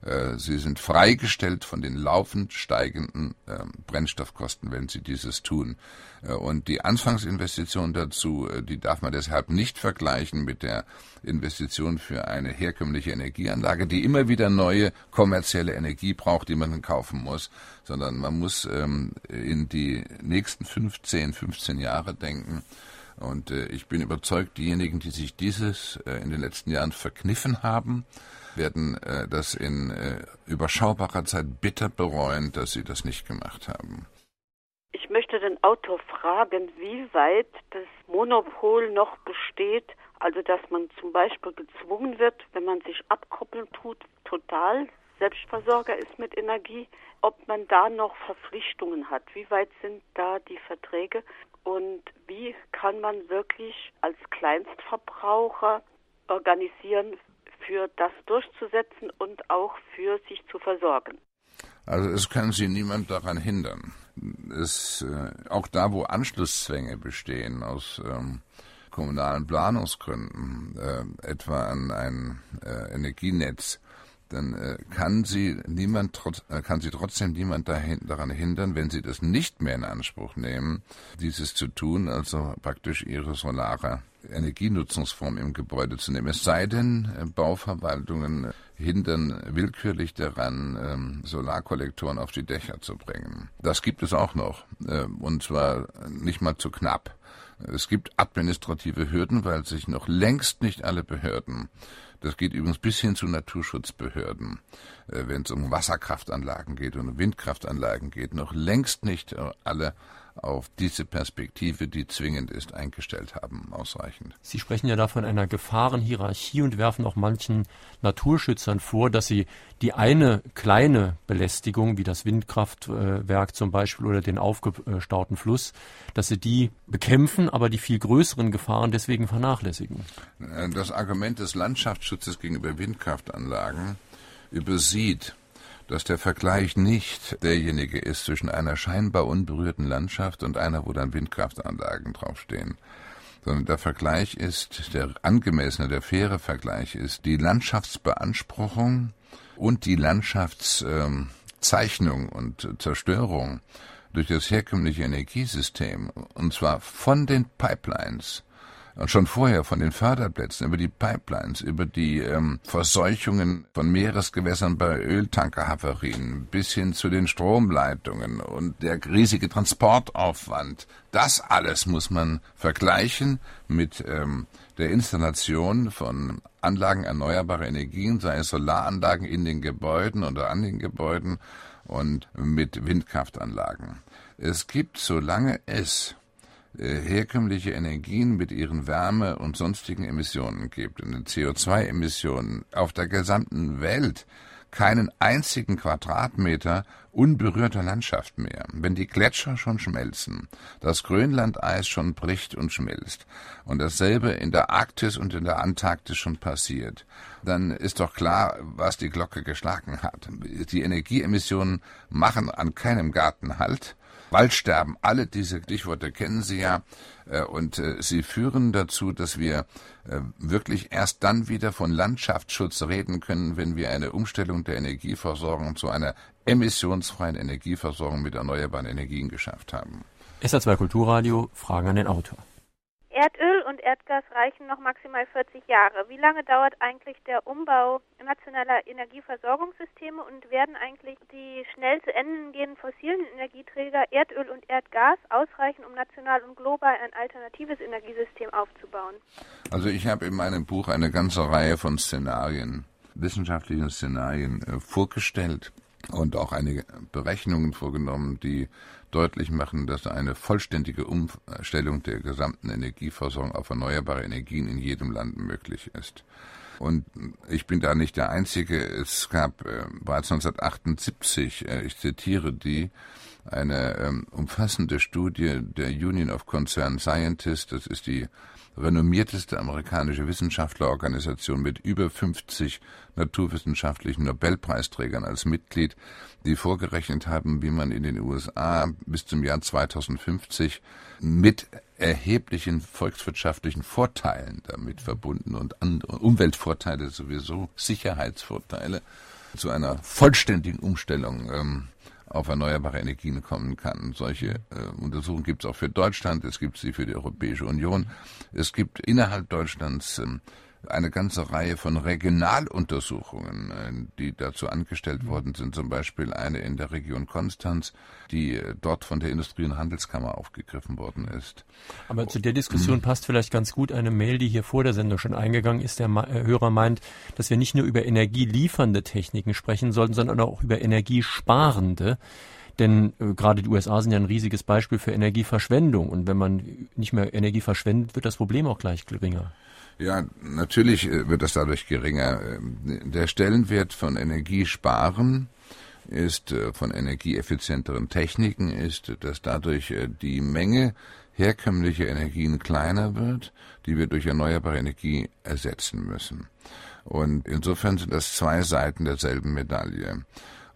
[SPEAKER 3] Äh, sie sind freigestellt von den laufend steigenden äh, Brennstoffkosten, wenn sie dieses tun. Äh, und die Anfangsinvestition dazu, äh, die darf man deshalb nicht vergleichen mit der Investition für eine herkömmliche Energieanlage, die immer wieder neue kommerzielle Energie braucht, die man kaufen muss, sondern man muss ähm, in die nächsten 15, 15 Jahre denken. Und ich bin überzeugt, diejenigen, die sich dieses in den letzten Jahren verkniffen haben, werden äh, das in äh, überschaubarer Zeit bitter bereuen, dass sie das nicht gemacht haben.
[SPEAKER 10] Ich möchte den Autor fragen, wie weit das Monopol noch besteht, also dass man zum Beispiel gezwungen wird, wenn man sich abkoppeln tut, total Selbstversorger ist mit Energie, ob man da noch Verpflichtungen hat. Wie weit sind da die Verträge und wie kann man wirklich als Kleinstverbraucher organisieren, für das durchzusetzen und auch für sich zu versorgen.
[SPEAKER 3] Also es kann Sie niemand daran hindern. Es, äh, auch da, wo Anschlusszwänge bestehen aus ähm, kommunalen Planungsgründen, äh, etwa an ein äh, Energienetz, dann äh, kann sie niemand trotz, äh, kann sie trotzdem niemand dahin, daran hindern, wenn sie das nicht mehr in Anspruch nehmen, dieses zu tun, also praktisch ihre solare Energienutzungsform im Gebäude zu nehmen. Es sei denn, äh, Bauverwaltungen hindern willkürlich daran, ähm, Solarkollektoren auf die Dächer zu bringen. Das gibt es auch noch, äh, und zwar nicht mal zu knapp. Es gibt administrative Hürden, weil sich noch längst nicht alle Behörden das geht übrigens bis hin zu Naturschutzbehörden, äh, wenn es um Wasserkraftanlagen geht und um Windkraftanlagen geht, noch längst nicht äh, alle auf diese Perspektive, die zwingend ist, eingestellt haben, ausreichend.
[SPEAKER 2] Sie sprechen ja da von einer Gefahrenhierarchie und werfen auch manchen Naturschützern vor, dass sie die eine kleine Belästigung, wie das Windkraftwerk zum Beispiel oder den aufgestauten Fluss, dass sie die bekämpfen, aber die viel größeren Gefahren deswegen vernachlässigen.
[SPEAKER 3] Das Argument des Landschaftsschutzes gegenüber Windkraftanlagen übersieht, dass der Vergleich nicht derjenige ist zwischen einer scheinbar unberührten Landschaft und einer, wo dann Windkraftanlagen draufstehen sondern der Vergleich ist, der angemessene, der faire Vergleich ist die Landschaftsbeanspruchung und die Landschaftszeichnung ähm, und Zerstörung durch das herkömmliche Energiesystem, und zwar von den Pipelines und schon vorher von den Förderplätzen über die Pipelines, über die ähm, Verseuchungen von Meeresgewässern bei Öltankerhavarien bis hin zu den Stromleitungen und der riesige Transportaufwand. Das alles muss man vergleichen mit ähm, der Installation von Anlagen erneuerbarer Energien, sei es Solaranlagen in den Gebäuden oder an den Gebäuden und mit Windkraftanlagen. Es gibt, solange es herkömmliche Energien mit ihren Wärme- und sonstigen Emissionen gibt, und CO2-Emissionen auf der gesamten Welt keinen einzigen Quadratmeter unberührter Landschaft mehr. Wenn die Gletscher schon schmelzen, das Grönlandeis schon bricht und schmilzt und dasselbe in der Arktis und in der Antarktis schon passiert, dann ist doch klar, was die Glocke geschlagen hat. Die Energieemissionen machen an keinem Garten Halt Waldsterben, alle diese Stichworte kennen Sie ja. Äh, und äh, sie führen dazu, dass wir äh, wirklich erst dann wieder von Landschaftsschutz reden können, wenn wir eine Umstellung der Energieversorgung zu einer emissionsfreien Energieversorgung mit erneuerbaren Energien geschafft haben.
[SPEAKER 2] SA2 Kulturradio, Fragen an den Autor.
[SPEAKER 11] Erdöl und Erdgas reichen noch maximal 40 Jahre. Wie lange dauert eigentlich der Umbau nationaler Energieversorgungssysteme und werden eigentlich die schnell zu Ende gehenden fossilen Energieträger Erdöl und Erdgas ausreichen, um national und global ein alternatives Energiesystem aufzubauen?
[SPEAKER 3] Also ich habe in meinem Buch eine ganze Reihe von Szenarien, wissenschaftlichen Szenarien äh, vorgestellt und auch einige Berechnungen vorgenommen, die deutlich machen, dass eine vollständige Umstellung der gesamten Energieversorgung auf erneuerbare Energien in jedem Land möglich ist. Und ich bin da nicht der Einzige. Es gab äh, bereits 1978, äh, ich zitiere die, eine ähm, umfassende Studie der Union of Concerned Scientists, das ist die renommierteste amerikanische Wissenschaftlerorganisation mit über 50 naturwissenschaftlichen Nobelpreisträgern als Mitglied, die vorgerechnet haben, wie man in den USA bis zum Jahr 2050 mit erheblichen volkswirtschaftlichen Vorteilen damit verbunden und Umweltvorteile sowieso, Sicherheitsvorteile, zu einer vollständigen Umstellung ähm, auf erneuerbare Energien kommen kann. Solche äh, Untersuchungen gibt es auch für Deutschland, es gibt sie für die Europäische Union. Es gibt innerhalb Deutschlands ähm, eine ganze Reihe von Regionaluntersuchungen, äh, die dazu angestellt worden sind, zum Beispiel eine in der Region Konstanz, die äh, dort von der Industrie- und Handelskammer aufgegriffen worden ist.
[SPEAKER 2] Aber zu der Diskussion mhm. passt vielleicht ganz gut eine Mail, die hier vor der Sendung schon eingegangen ist. Der äh, Hörer meint, dass wir nicht nur über energieliefernde Techniken sprechen sollten, sondern auch über energiesparende. Denn äh, gerade die USA sind ja ein riesiges Beispiel für Energieverschwendung. Und wenn man nicht mehr Energie verschwendet, wird das Problem auch gleich geringer.
[SPEAKER 3] Ja, natürlich äh, wird das dadurch geringer. Ähm, der Stellenwert von Energiesparen ist äh, von energieeffizienteren Techniken ist, dass dadurch äh, die Menge herkömmlicher Energien kleiner wird, die wir durch erneuerbare Energie ersetzen müssen. Und insofern sind das zwei Seiten derselben Medaille.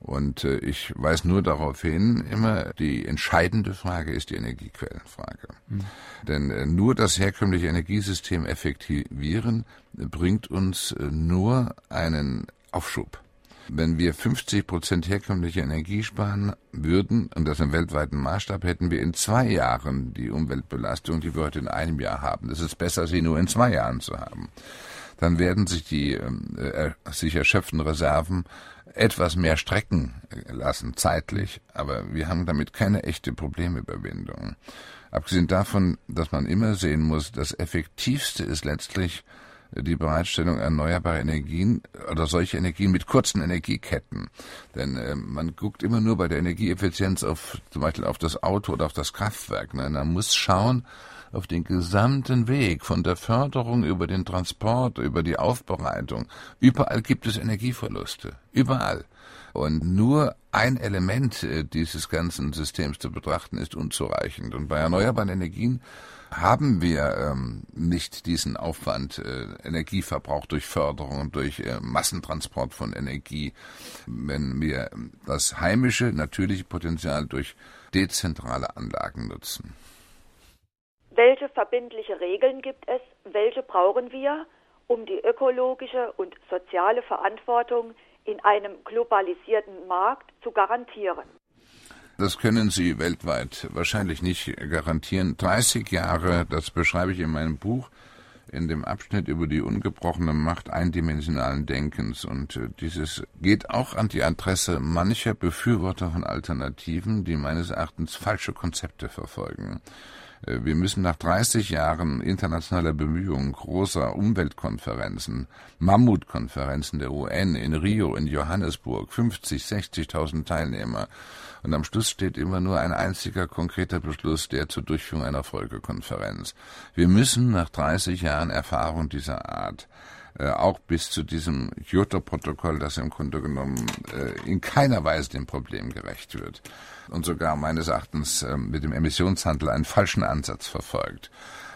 [SPEAKER 3] Und äh, ich weise nur darauf hin, immer die entscheidende Frage ist die Energiequellenfrage. Mhm. Denn äh, nur das herkömmliche Energiesystem effektivieren bringt uns äh, nur einen Aufschub. Wenn wir 50 Prozent herkömmliche Energie sparen würden und das im weltweiten Maßstab, hätten wir in zwei Jahren die Umweltbelastung, die wir heute in einem Jahr haben. Das ist besser, sie nur in zwei Jahren zu haben. Dann werden sich die ähm, äh, sich erschöpfenden Reserven etwas mehr strecken lassen, zeitlich, aber wir haben damit keine echte Problemüberwindung. Abgesehen davon, dass man immer sehen muss, das Effektivste ist letztlich die Bereitstellung erneuerbarer Energien oder solche Energien mit kurzen Energieketten. Denn äh, man guckt immer nur bei der Energieeffizienz auf zum Beispiel auf das Auto oder auf das Kraftwerk. Ne? Man muss schauen, auf den gesamten Weg, von der Förderung über den Transport, über die Aufbereitung. Überall gibt es Energieverluste. Überall. Und nur ein Element äh, dieses ganzen Systems zu betrachten ist unzureichend. Und bei erneuerbaren Energien haben wir ähm, nicht diesen Aufwand, äh, Energieverbrauch durch Förderung, durch äh, Massentransport von Energie, wenn wir das heimische, natürliche Potenzial durch dezentrale Anlagen nutzen.
[SPEAKER 12] Welche verbindliche Regeln gibt es? Welche brauchen wir, um die ökologische und soziale Verantwortung in einem globalisierten Markt zu garantieren?
[SPEAKER 3] Das können Sie weltweit wahrscheinlich nicht garantieren. 30 Jahre, das beschreibe ich in meinem Buch, in dem Abschnitt über die ungebrochene Macht eindimensionalen Denkens. Und äh, dieses geht auch an die Adresse mancher Befürworter von Alternativen, die meines Erachtens falsche Konzepte verfolgen. Äh, wir müssen nach 30 Jahren internationaler Bemühungen, großer Umweltkonferenzen, Mammutkonferenzen der UN in Rio, in Johannesburg, 50, 60.000 Teilnehmer. Und am Schluss steht immer nur ein einziger konkreter Beschluss, der zur Durchführung einer Folgekonferenz. Wir müssen nach 30 Jahren Erfahrung dieser Art äh, auch bis zu diesem Kyoto-Protokoll, das im Grunde genommen äh, in keiner Weise dem Problem gerecht wird und sogar meines Erachtens äh, mit dem Emissionshandel einen falschen Ansatz verfolgt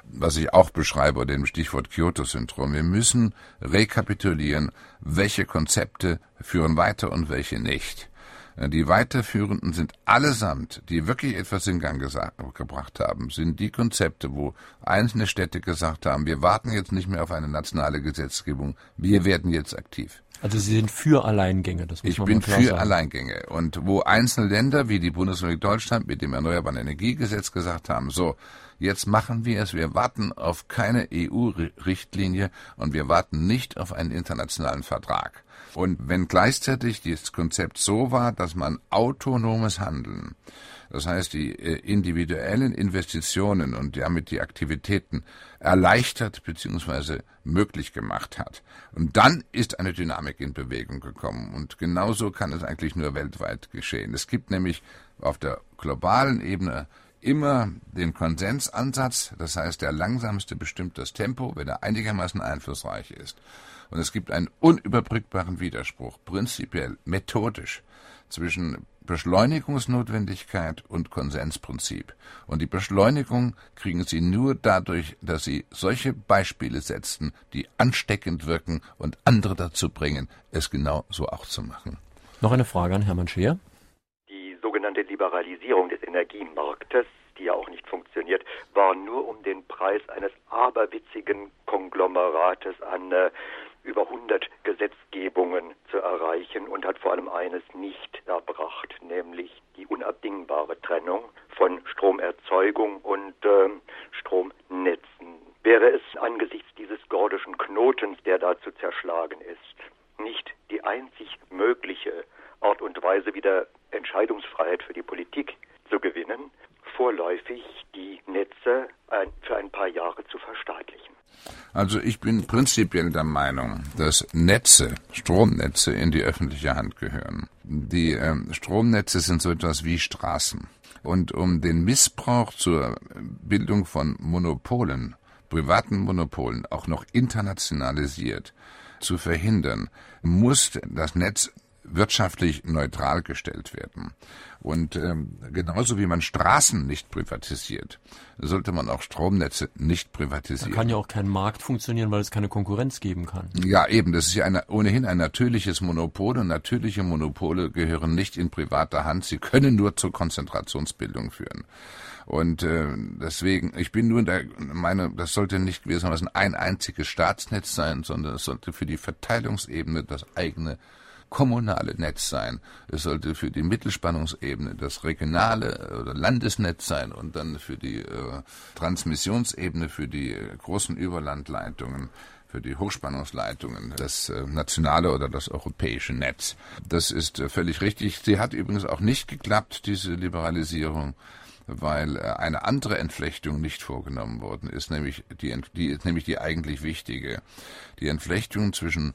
[SPEAKER 3] was ich auch beschreibe unter dem Stichwort Kyoto-Syndrom. Wir müssen rekapitulieren, welche Konzepte führen weiter und welche nicht. Die weiterführenden sind allesamt, die wirklich etwas in Gang gebracht haben, sind die Konzepte, wo einzelne Städte gesagt haben, wir warten jetzt nicht mehr auf eine nationale Gesetzgebung, wir werden jetzt aktiv.
[SPEAKER 2] Also Sie sind für Alleingänge, das muss
[SPEAKER 3] Ich
[SPEAKER 2] man
[SPEAKER 3] bin für
[SPEAKER 2] sagen.
[SPEAKER 3] Alleingänge. Und wo einzelne Länder wie die Bundesrepublik Deutschland mit dem Erneuerbaren Energiegesetz gesagt haben, so, jetzt machen wir es, wir warten auf keine EU-Richtlinie und wir warten nicht auf einen internationalen Vertrag. Und wenn gleichzeitig das Konzept so war, dass man autonomes Handeln, das heißt die äh, individuellen Investitionen und damit die Aktivitäten erleichtert bzw. möglich gemacht hat. Und dann ist eine Dynamik in Bewegung gekommen. Und genauso kann es eigentlich nur weltweit geschehen. Es gibt nämlich auf der globalen Ebene immer den Konsensansatz, das heißt, der langsamste bestimmt das Tempo, wenn er einigermaßen einflussreich ist. Und es gibt einen unüberbrückbaren Widerspruch, prinzipiell, methodisch, zwischen Beschleunigungsnotwendigkeit und Konsensprinzip. Und die Beschleunigung kriegen Sie nur dadurch, dass Sie solche Beispiele setzen, die ansteckend wirken und andere dazu bringen, es genau so auch zu machen.
[SPEAKER 2] Noch eine Frage an Hermann Scheer.
[SPEAKER 13] Die sogenannte Liberalisierung des Energiemarktes, die ja auch nicht funktioniert, war nur um den Preis eines aberwitzigen Konglomerates an äh, über 100 Gesetzgebungen zu erreichen und hat vor allem eines nicht erbracht, nämlich die unabdingbare Trennung von Stromerzeugung und äh, Stromnetzen. Wäre es angesichts dieses gordischen Knotens, der da zu zerschlagen ist, nicht die einzig mögliche Art und Weise, wieder Entscheidungsfreiheit für die Politik zu gewinnen, vorläufig die Netze ein, für ein paar Jahre zu verstaatlichen.
[SPEAKER 3] Also ich bin prinzipiell der Meinung, dass Netze, Stromnetze in die öffentliche Hand gehören. Die ähm, Stromnetze sind so etwas wie Straßen. Und um den Missbrauch zur Bildung von Monopolen, privaten Monopolen, auch noch internationalisiert zu verhindern, muss das Netz wirtschaftlich neutral gestellt werden. Und ähm, genauso wie man Straßen nicht privatisiert, sollte man auch Stromnetze nicht privatisieren.
[SPEAKER 2] Da kann ja auch kein Markt funktionieren, weil es keine Konkurrenz geben kann.
[SPEAKER 3] Ja, eben. Das ist ja eine, ohnehin ein natürliches Monopol und natürliche Monopole gehören nicht in privater Hand. Sie können nur zur Konzentrationsbildung führen. Und äh, deswegen, ich bin nur der Meinung, das sollte nicht gewissermaßen ein einziges Staatsnetz sein, sondern es sollte für die Verteilungsebene das eigene kommunale Netz sein. Es sollte für die Mittelspannungsebene das regionale oder Landesnetz sein und dann für die äh, Transmissionsebene, für die äh, großen Überlandleitungen für die Hochspannungsleitungen, das äh, nationale oder das europäische Netz. Das ist äh, völlig richtig. Sie hat übrigens auch nicht geklappt, diese Liberalisierung, weil äh, eine andere Entflechtung nicht vorgenommen worden ist, nämlich die, die, nämlich die eigentlich wichtige. Die Entflechtung zwischen äh,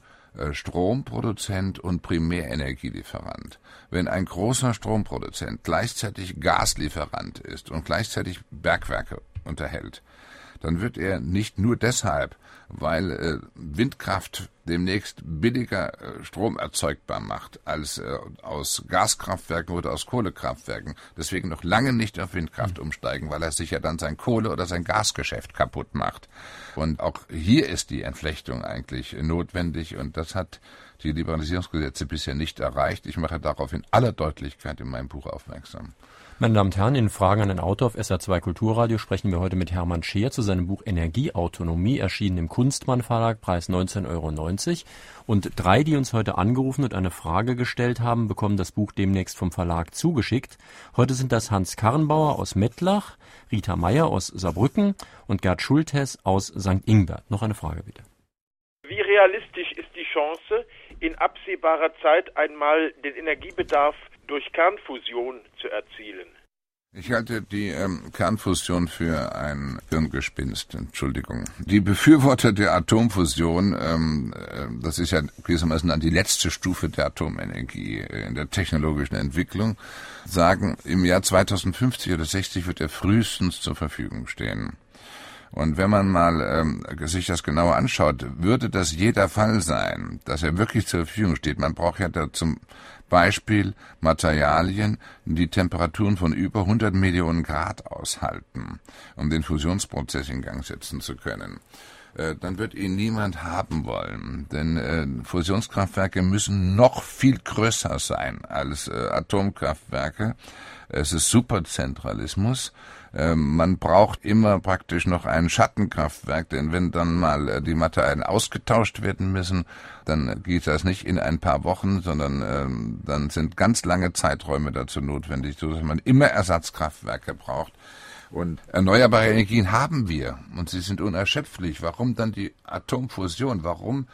[SPEAKER 3] Stromproduzent und Primärenergielieferant. Wenn ein großer Stromproduzent gleichzeitig Gaslieferant ist und gleichzeitig Bergwerke unterhält, dann wird er nicht nur deshalb, weil äh, Windkraft demnächst billiger äh, Strom erzeugbar macht als äh, aus Gaskraftwerken oder aus Kohlekraftwerken, deswegen noch lange nicht auf Windkraft umsteigen, weil er sich ja dann sein Kohle- oder sein Gasgeschäft kaputt macht. Und auch hier ist die Entflechtung eigentlich notwendig und das hat die Liberalisierungsgesetze bisher nicht erreicht. Ich mache darauf in aller Deutlichkeit in meinem Buch aufmerksam.
[SPEAKER 2] Meine Damen und Herren, in Fragen an den Autor auf SR2 Kulturradio sprechen wir heute mit Hermann Scheer zu seinem Buch Energieautonomie, erschienen im Kunstmann Verlag, Preis 19,90 Euro. Und drei, die uns heute angerufen und eine Frage gestellt haben, bekommen das Buch demnächst vom Verlag zugeschickt. Heute sind das Hans Karrenbauer aus Mettlach, Rita Meyer aus Saarbrücken und Gerd Schultes aus St. Ingbert. Noch eine Frage bitte.
[SPEAKER 14] Wie realistisch ist die Chance, in absehbarer Zeit einmal den Energiebedarf durch Kernfusion zu erzielen.
[SPEAKER 3] Ich halte die ähm, Kernfusion für ein Hirngespinst, Entschuldigung. Die Befürworter der Atomfusion, ähm, äh, das ist ja gewissermaßen dann die letzte Stufe der Atomenergie in der technologischen Entwicklung, sagen, im Jahr 2050 oder 60 wird er frühestens zur Verfügung stehen. Und wenn man mal ähm, sich das genauer anschaut, würde das jeder Fall sein, dass er wirklich zur Verfügung steht. Man braucht ja da zum Beispiel Materialien, die Temperaturen von über 100 Millionen Grad aushalten, um den Fusionsprozess in Gang setzen zu können äh, dann wird ihn niemand haben wollen. Denn äh, Fusionskraftwerke müssen noch viel größer sein als äh, Atomkraftwerke. Es ist Superzentralismus. Ähm, man braucht immer praktisch noch ein Schattenkraftwerk, denn wenn dann mal äh, die Materialien ausgetauscht werden müssen, dann geht das nicht in ein paar Wochen, sondern ähm, dann sind ganz lange Zeiträume dazu notwendig, so dass man immer Ersatzkraftwerke braucht. Und erneuerbare Energien haben wir und sie sind unerschöpflich. Warum dann die Atomfusion? Warum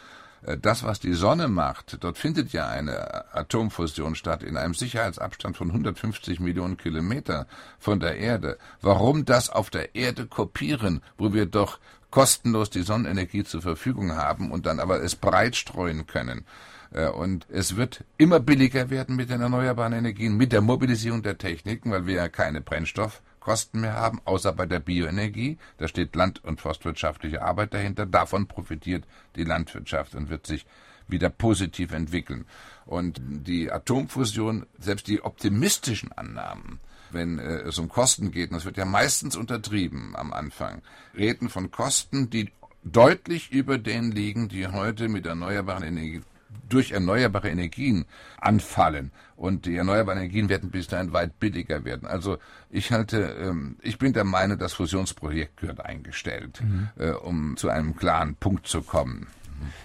[SPEAKER 3] das, was die Sonne macht, dort findet ja eine Atomfusion statt in einem Sicherheitsabstand von 150 Millionen Kilometer von der Erde. Warum das auf der Erde kopieren, wo wir doch kostenlos die Sonnenenergie zur Verfügung haben und dann aber es breit streuen können? Äh, und es wird immer billiger werden mit den erneuerbaren Energien, mit der Mobilisierung der Techniken, weil wir ja keine Brennstoff Kosten mehr haben, außer bei der Bioenergie. Da steht land- und forstwirtschaftliche Arbeit dahinter. Davon profitiert die Landwirtschaft und wird sich wieder positiv entwickeln. Und die Atomfusion, selbst die optimistischen Annahmen, wenn äh, es um Kosten geht, und das wird ja meistens untertrieben am Anfang, reden von Kosten, die deutlich über den liegen, die heute mit erneuerbaren Energie, durch erneuerbare Energien anfallen. Und die erneuerbaren Energien werden bis dahin weit billiger werden. Also ich halte, ähm, ich bin der Meinung, das Fusionsprojekt gehört eingestellt, mhm. äh, um zu einem klaren Punkt zu kommen.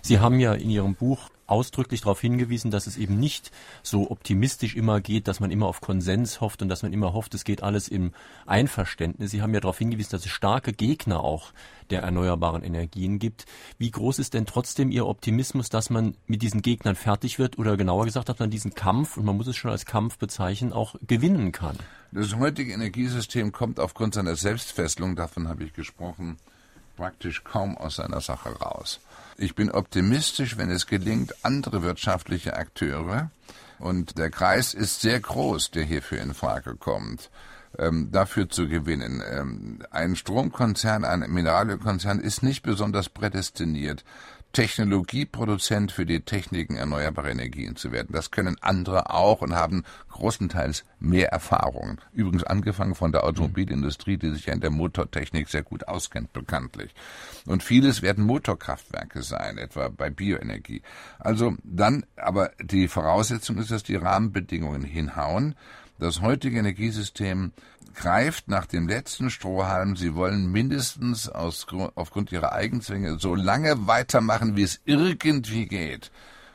[SPEAKER 2] Sie haben ja in Ihrem Buch ausdrücklich darauf hingewiesen, dass es eben nicht so optimistisch immer geht, dass man immer auf Konsens hofft und dass man immer hofft, es geht alles im Einverständnis. Sie haben ja darauf hingewiesen, dass es starke Gegner auch der erneuerbaren Energien gibt. Wie groß ist denn trotzdem Ihr Optimismus, dass man mit diesen Gegnern fertig wird oder genauer gesagt, dass man diesen Kampf, und man muss es schon als Kampf bezeichnen, auch gewinnen kann?
[SPEAKER 3] Das heutige Energiesystem kommt aufgrund seiner Selbstfesselung, davon habe ich gesprochen, praktisch kaum aus seiner Sache raus. Ich bin optimistisch, wenn es gelingt, andere wirtschaftliche Akteure, und der Kreis ist sehr groß, der hierfür in Frage kommt, ähm, dafür zu gewinnen. Ähm, ein Stromkonzern, ein Mineralölkonzern ist nicht besonders prädestiniert, Technologieproduzent für die Techniken erneuerbarer Energien zu werden. Das können andere auch und haben großenteils mehr Erfahrungen. Übrigens angefangen von der Automobilindustrie, die sich ja in der Motortechnik sehr gut auskennt, bekanntlich. Und vieles werden Motorkraftwerke sein, etwa bei Bioenergie. Also dann, aber die Voraussetzung ist, dass die Rahmenbedingungen hinhauen. Das heutige Energiesystem greift nach dem letzten Strohhalm. Sie wollen mindestens aus, aufgrund ihrer Eigenzwänge so lange weitermachen, wie es irgendwie geht.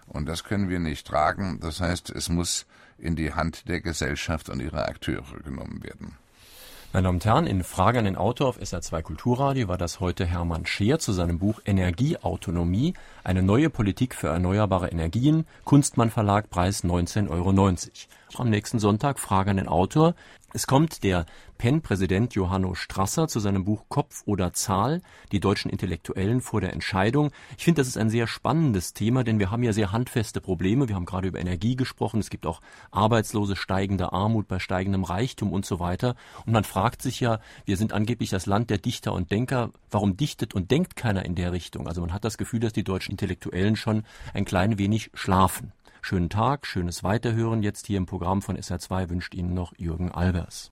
[SPEAKER 3] Und das können wir nicht tragen. Das heißt, es muss in die Hand der Gesellschaft und ihrer Akteure genommen werden.
[SPEAKER 2] Meine Damen und Herren, in Frage an den Autor auf SR2 Kulturradio war das heute Hermann Scheer zu seinem Buch Energieautonomie, eine neue Politik für erneuerbare Energien, Kunstmann Verlag, Preis 19,90 Euro. Am nächsten Sonntag Frage an den Autor. Es kommt der PEN-Präsident Johanno Strasser zu seinem Buch Kopf oder Zahl, die deutschen Intellektuellen vor der Entscheidung. Ich finde, das ist ein sehr spannendes Thema, denn wir haben ja sehr handfeste Probleme. Wir haben gerade über Energie gesprochen. Es gibt auch Arbeitslose, steigende Armut bei steigendem Reichtum und so weiter. Und man fragt sich ja, wir sind angeblich das Land der Dichter und Denker. Warum dichtet und denkt keiner in der Richtung? Also man hat das Gefühl, dass die deutschen Intellektuellen schon ein klein wenig schlafen. Schönen Tag, schönes Weiterhören jetzt hier im Programm von SR2 wünscht Ihnen noch Jürgen Albers.